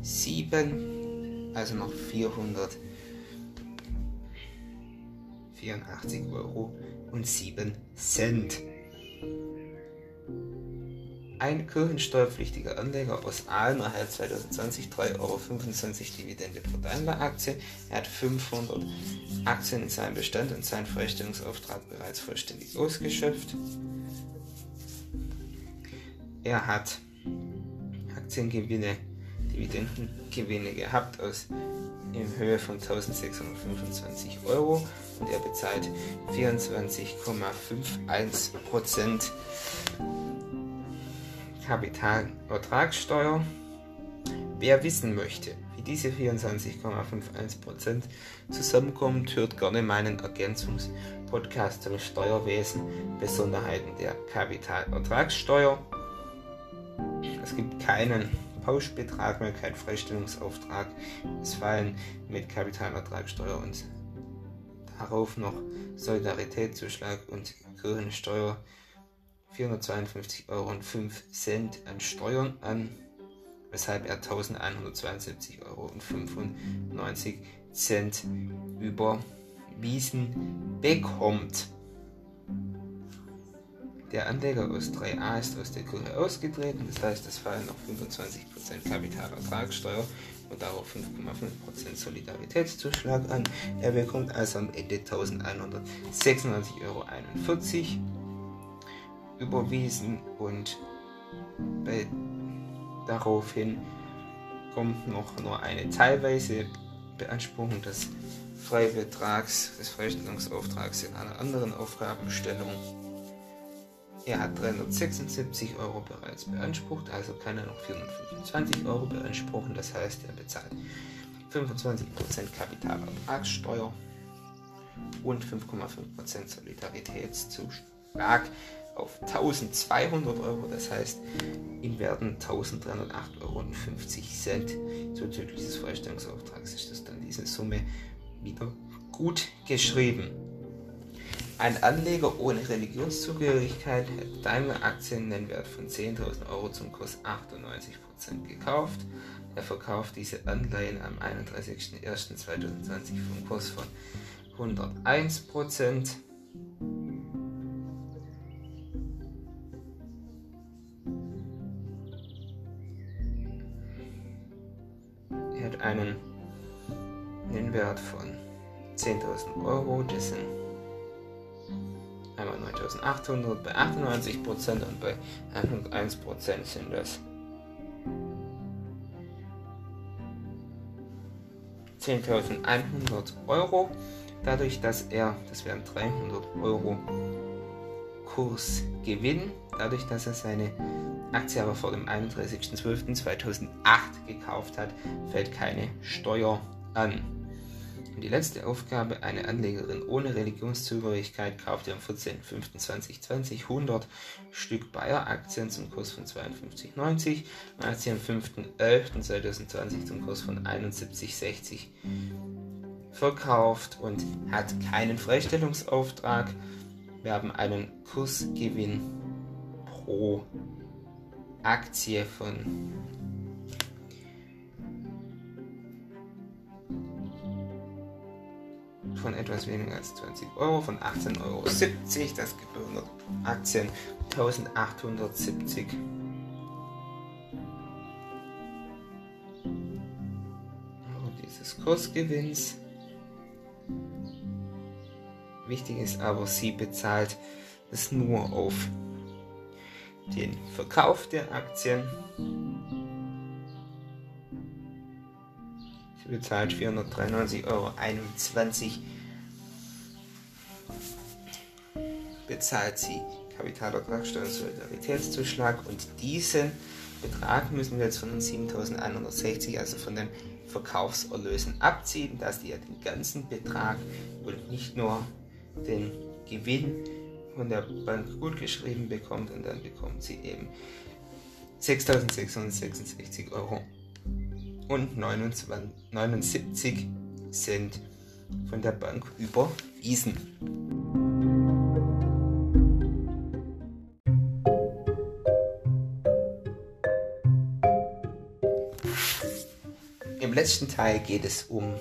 7, also noch 484 Euro und 7 Cent. Ein kirchensteuerpflichtiger Anleger aus Aalen erhält 2020 3,25 Euro Dividende pro Daimler-Aktie. Er hat 500 Aktien in seinem Bestand und seinen Freistellungsauftrag bereits vollständig ausgeschöpft. Er hat Aktiengewinne, Dividendengewinne gehabt aus in Höhe von 1625 Euro und er bezahlt 24,51 Prozent Kapitalertragssteuer. Wer wissen möchte, wie diese 24,51% zusammenkommen, hört gerne meinen Ergänzungspodcast zum Steuerwesen, Besonderheiten der Kapitalertragssteuer. Es gibt keinen Pauschbetrag mehr, keinen Freistellungsauftrag. Es fallen mit Kapitalertragssteuer und darauf noch Solidaritätszuschlag und Kirchensteuer 452,05 Euro an Steuern an, weshalb er 1172,95 Euro überwiesen bekommt. Der Anleger aus 3a ist aus der Kirche ausgetreten, das heißt, es fallen noch 25% Kapitalertragssteuer und darauf 5,5% Solidaritätszuschlag an. Er bekommt also am Ende 1196,41 Euro überwiesen und bei, daraufhin kommt noch nur eine teilweise Beanspruchung des Freibetrags, des Freistellungsauftrags in einer anderen Aufgabenstellung er hat 376 Euro bereits beansprucht, also kann er noch 425 Euro beanspruchen. Das heißt, er bezahlt 25% Kapitalertragssteuer und 5,5% Solidaritätszuschlag auf 1200 Euro. Das heißt, ihm werden 1308,50 Euro zuzüglich des Freistellungsauftrags ist das dann diese Summe wieder gut geschrieben. Ein Anleger ohne Religionszugehörigkeit hat Daimler-Aktien Nennwert von 10.000 Euro zum Kurs 98% gekauft. Er verkauft diese Anleihen am 31.01.2020 vom Kurs von 101%. Er hat einen Nennwert von 10.000 Euro, dessen einmal 9800 bei 98% und bei 101% sind das 10.100 Euro. Dadurch, dass er, das wären 300 Euro Kursgewinn, dadurch, dass er seine Aktie aber vor dem 31.12.2008 gekauft hat, fällt keine Steuer an. Und die letzte Aufgabe, eine Anlegerin ohne Religionszugehörigkeit kaufte am 14.05.2020 100 Stück Bayer-Aktien zum Kurs von 52,90 und hat sie am 5.11.2020 zum Kurs von 71,60 verkauft und hat keinen Freistellungsauftrag. Wir haben einen Kursgewinn pro Aktie von von etwas weniger als 20 Euro, von 18,70 Euro. Das gibt 100 Aktien 1870. dieses Kursgewinns. Wichtig ist aber, sie bezahlt es nur auf den Verkauf der Aktien. Sie bezahlt 493,21 Euro bezahlt sie Kapitalertragssteuer und Solidaritätszuschlag und diesen Betrag müssen wir jetzt von den 7.160, also von den Verkaufserlösen abziehen, dass die ja den ganzen Betrag und nicht nur den Gewinn von der Bank gut geschrieben bekommt und dann bekommt sie eben 6.666 Euro und 79 Cent von der Bank überwiesen. Letzten Teil geht es um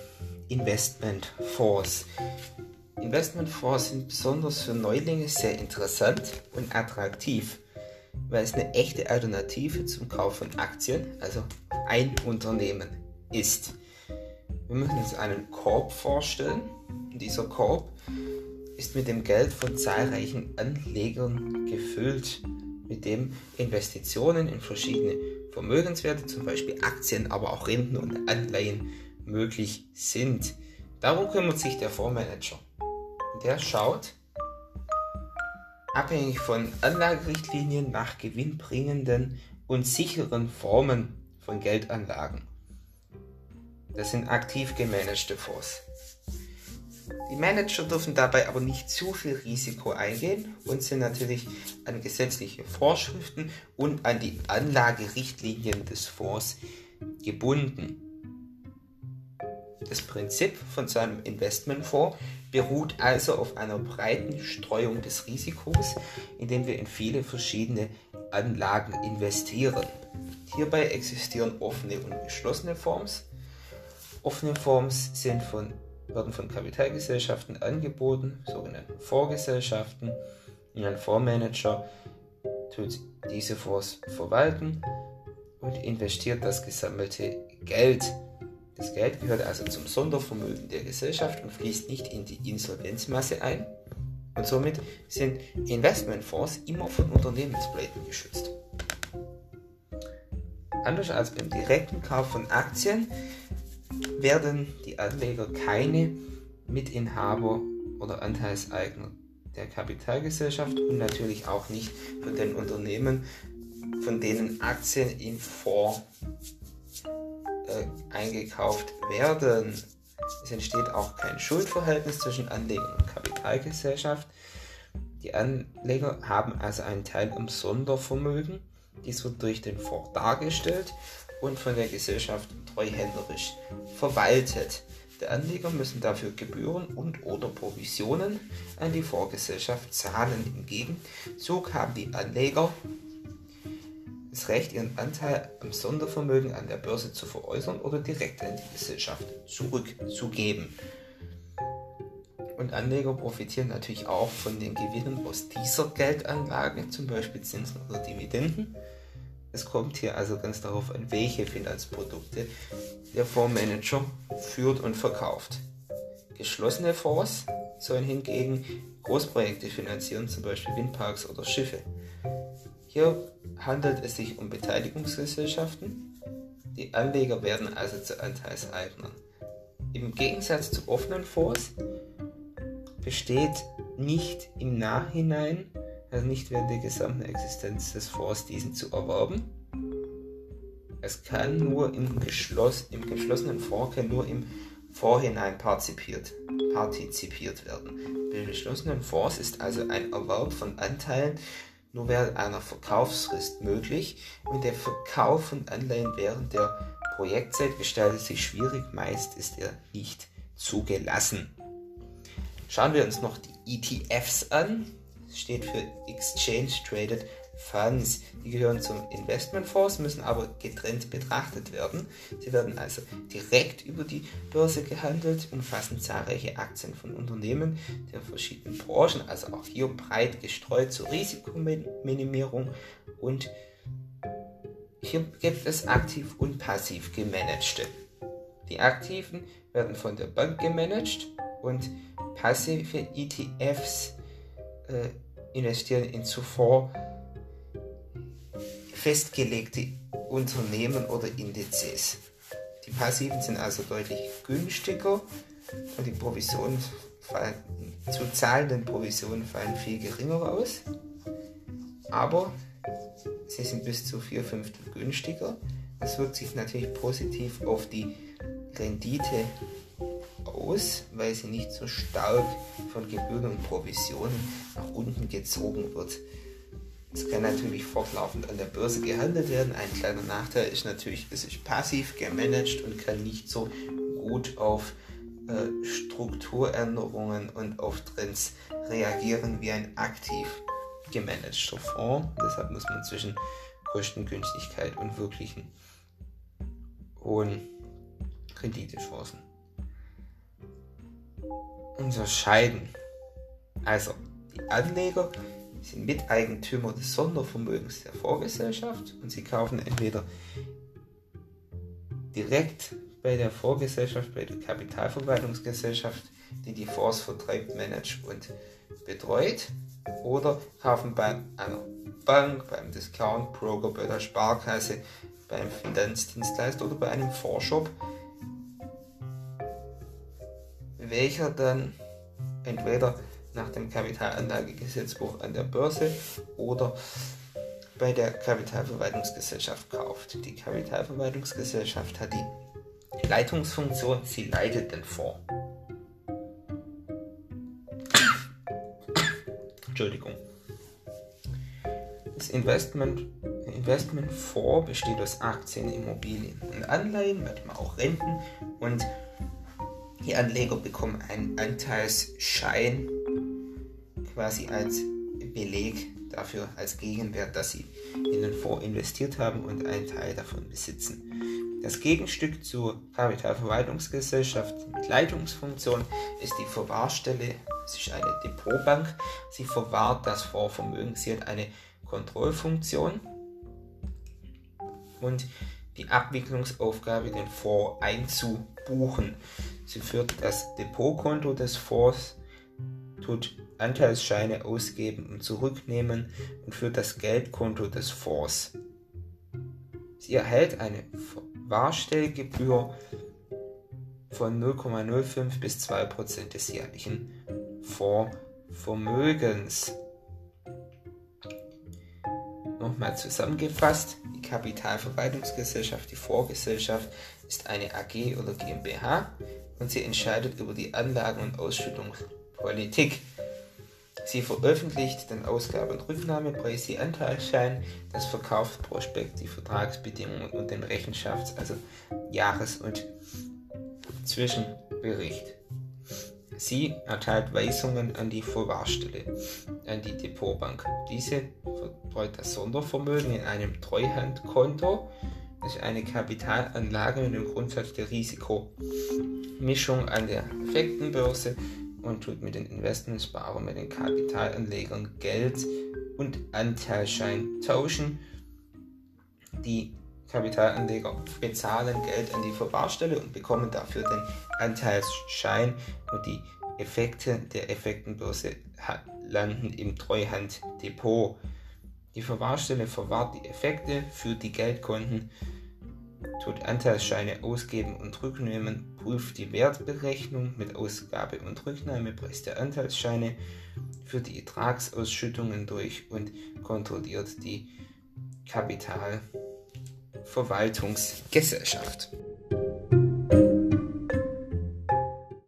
Investmentfonds. Investmentfonds sind besonders für Neulinge sehr interessant und attraktiv, weil es eine echte Alternative zum Kauf von Aktien, also ein Unternehmen, ist. Wir müssen uns einen Korb vorstellen. Dieser Korb ist mit dem Geld von zahlreichen Anlegern gefüllt, mit dem Investitionen in verschiedene Vermögenswerte, zum Beispiel Aktien, aber auch Renten und Anleihen möglich sind. Darum kümmert sich der Fondsmanager. Der schaut abhängig von Anlagerichtlinien nach gewinnbringenden und sicheren Formen von Geldanlagen. Das sind aktiv gemanagte Fonds. Die Manager dürfen dabei aber nicht zu viel Risiko eingehen und sind natürlich an gesetzliche Vorschriften und an die Anlagerichtlinien des Fonds gebunden. Das Prinzip von seinem Investmentfonds beruht also auf einer breiten Streuung des Risikos, indem wir in viele verschiedene Anlagen investieren. Hierbei existieren offene und geschlossene Fonds. Offene Fonds sind von, werden von Kapitalgesellschaften angeboten, sogenannte Vorgesellschaften. Und ein Fondsmanager tut diese Fonds verwalten und investiert das gesammelte Geld. Das Geld gehört also zum Sondervermögen der Gesellschaft und fließt nicht in die Insolvenzmasse ein. Und somit sind Investmentfonds immer von Unternehmenspleiten geschützt. Anders als beim direkten Kauf von Aktien werden die Anleger keine Mitinhaber oder Anteilseigner der Kapitalgesellschaft und natürlich auch nicht von den Unternehmen, von denen Aktien im Fonds äh, eingekauft werden. Es entsteht auch kein Schuldverhältnis zwischen Anleger und Kapitalgesellschaft. Die Anleger haben also einen Teil am Sondervermögen. Dies wird durch den Fonds dargestellt und von der Gesellschaft treuhänderisch verwaltet. Die Anleger müssen dafür Gebühren und oder Provisionen an die Vorgesellschaft zahlen. Im Gegenzug haben die Anleger das Recht, ihren Anteil am Sondervermögen an der Börse zu veräußern oder direkt an die Gesellschaft zurückzugeben. Und Anleger profitieren natürlich auch von den Gewinnen aus dieser Geldanlage, zum Beispiel Zinsen oder Dividenden. Es kommt hier also ganz darauf an, welche Finanzprodukte der Fondsmanager führt und verkauft. Geschlossene Fonds sollen hingegen Großprojekte finanzieren, zum Beispiel Windparks oder Schiffe. Hier handelt es sich um Beteiligungsgesellschaften. Die Anleger werden also zu Anteilseignern. Im Gegensatz zu offenen Fonds besteht nicht im Nachhinein, nicht während der gesamten Existenz des Fonds, diesen zu erwerben. Es kann nur im, geschloss, im geschlossenen Fonds kann nur im Vorhinein partizipiert, partizipiert werden. Bei geschlossenen Fonds ist also ein Erwerb von Anteilen nur während einer Verkaufsfrist möglich und der Verkauf von Anleihen während der Projektzeit gestaltet sich schwierig, meist ist er nicht zugelassen. Schauen wir uns noch die ETFs an. Steht für Exchange Traded Funds. Die gehören zum Investmentfonds, müssen aber getrennt betrachtet werden. Sie werden also direkt über die Börse gehandelt, umfassen zahlreiche Aktien von Unternehmen der verschiedenen Branchen, also auch hier breit gestreut zur Risikominimierung und hier gibt es aktiv und passiv gemanagte. Die aktiven werden von der Bank gemanagt und passive ETFs äh, investieren in zuvor festgelegte Unternehmen oder Indizes. Die passiven sind also deutlich günstiger und die Provisionen fallen, zu zahlenden Provisionen fallen viel geringer aus. Aber sie sind bis zu vier Fünftel günstiger. Das wirkt sich natürlich positiv auf die Rendite aus, weil sie nicht so stark von Gebühren und Provisionen nach unten gezogen wird. Es kann natürlich fortlaufend an der Börse gehandelt werden. Ein kleiner Nachteil ist natürlich, es ist passiv gemanagt und kann nicht so gut auf äh, Strukturänderungen und auf Trends reagieren wie ein aktiv gemanagter Fonds. Deshalb muss man zwischen Kostengünstigkeit und wirklichen hohen Renditechancen unterscheiden. Also, die Anleger sind Miteigentümer des Sondervermögens der Vorgesellschaft und sie kaufen entweder direkt bei der Vorgesellschaft, bei der Kapitalverwaltungsgesellschaft, die die Fonds vertreibt, managt und betreut, oder kaufen bei einer Bank, beim Discount Broker, bei der Sparkasse, beim Finanzdienstleister oder bei einem Vorshop, welcher dann entweder nach dem Kapitalanlagegesetzbuch an der Börse oder bei der Kapitalverwaltungsgesellschaft kauft. Die Kapitalverwaltungsgesellschaft hat die Leitungsfunktion, sie leitet den Fonds. Entschuldigung. Das Investment, Investmentfonds besteht aus Aktien, Immobilien und Anleihen, manchmal auch Renten und Die Anleger bekommen einen Anteilsschein quasi als Beleg dafür, als Gegenwert, dass sie in den Fonds investiert haben und einen Teil davon besitzen. Das Gegenstück zur Kapitalverwaltungsgesellschaft mit Leitungsfunktion ist die Verwahrstelle. Es ist eine Depotbank. Sie verwahrt das Fondsvermögen. Sie hat eine Kontrollfunktion und die Abwicklungsaufgabe, den Fonds einzubuchen. Sie führt das Depotkonto des Fonds, tut Anteilsscheine ausgeben und zurücknehmen und führt das Geldkonto des Fonds. Sie erhält eine Wahrstellgebühr von 0,05 bis 2% des jährlichen Fondsvermögens. Nochmal zusammengefasst, die Kapitalverwaltungsgesellschaft, die Vorgesellschaft, ist eine AG oder GmbH und sie entscheidet über die Anlagen- und Ausschüttungspolitik. Sie veröffentlicht den Ausgabe- und Rücknahmepreis, die Anteilsschein, das Verkaufsprospekt, die Vertragsbedingungen und den Rechenschafts-, also Jahres- und Zwischenbericht. Sie erteilt Weisungen an die Verwahrstelle, an die Depotbank. Diese vertreut das Sondervermögen in einem Treuhandkonto. Das ist eine Kapitalanlage mit dem Grundsatz der Risikomischung an der Effektenbörse und tut mit den Investmentsparern, mit den Kapitalanlegern Geld und Anteilschein tauschen. Die Kapitalanleger bezahlen Geld an die Verwahrstelle und bekommen dafür den Anteilsschein und die Effekte der Effektenbörse landen im Treuhanddepot. Die Verwahrstelle verwahrt die Effekte für die Geldkonten tut Anteilsscheine ausgeben und rücknehmen, prüft die Wertberechnung mit Ausgabe- und Rücknahmepreis der Anteilsscheine, führt die Ertragsausschüttungen durch und kontrolliert die Kapitalverwaltungsgesellschaft.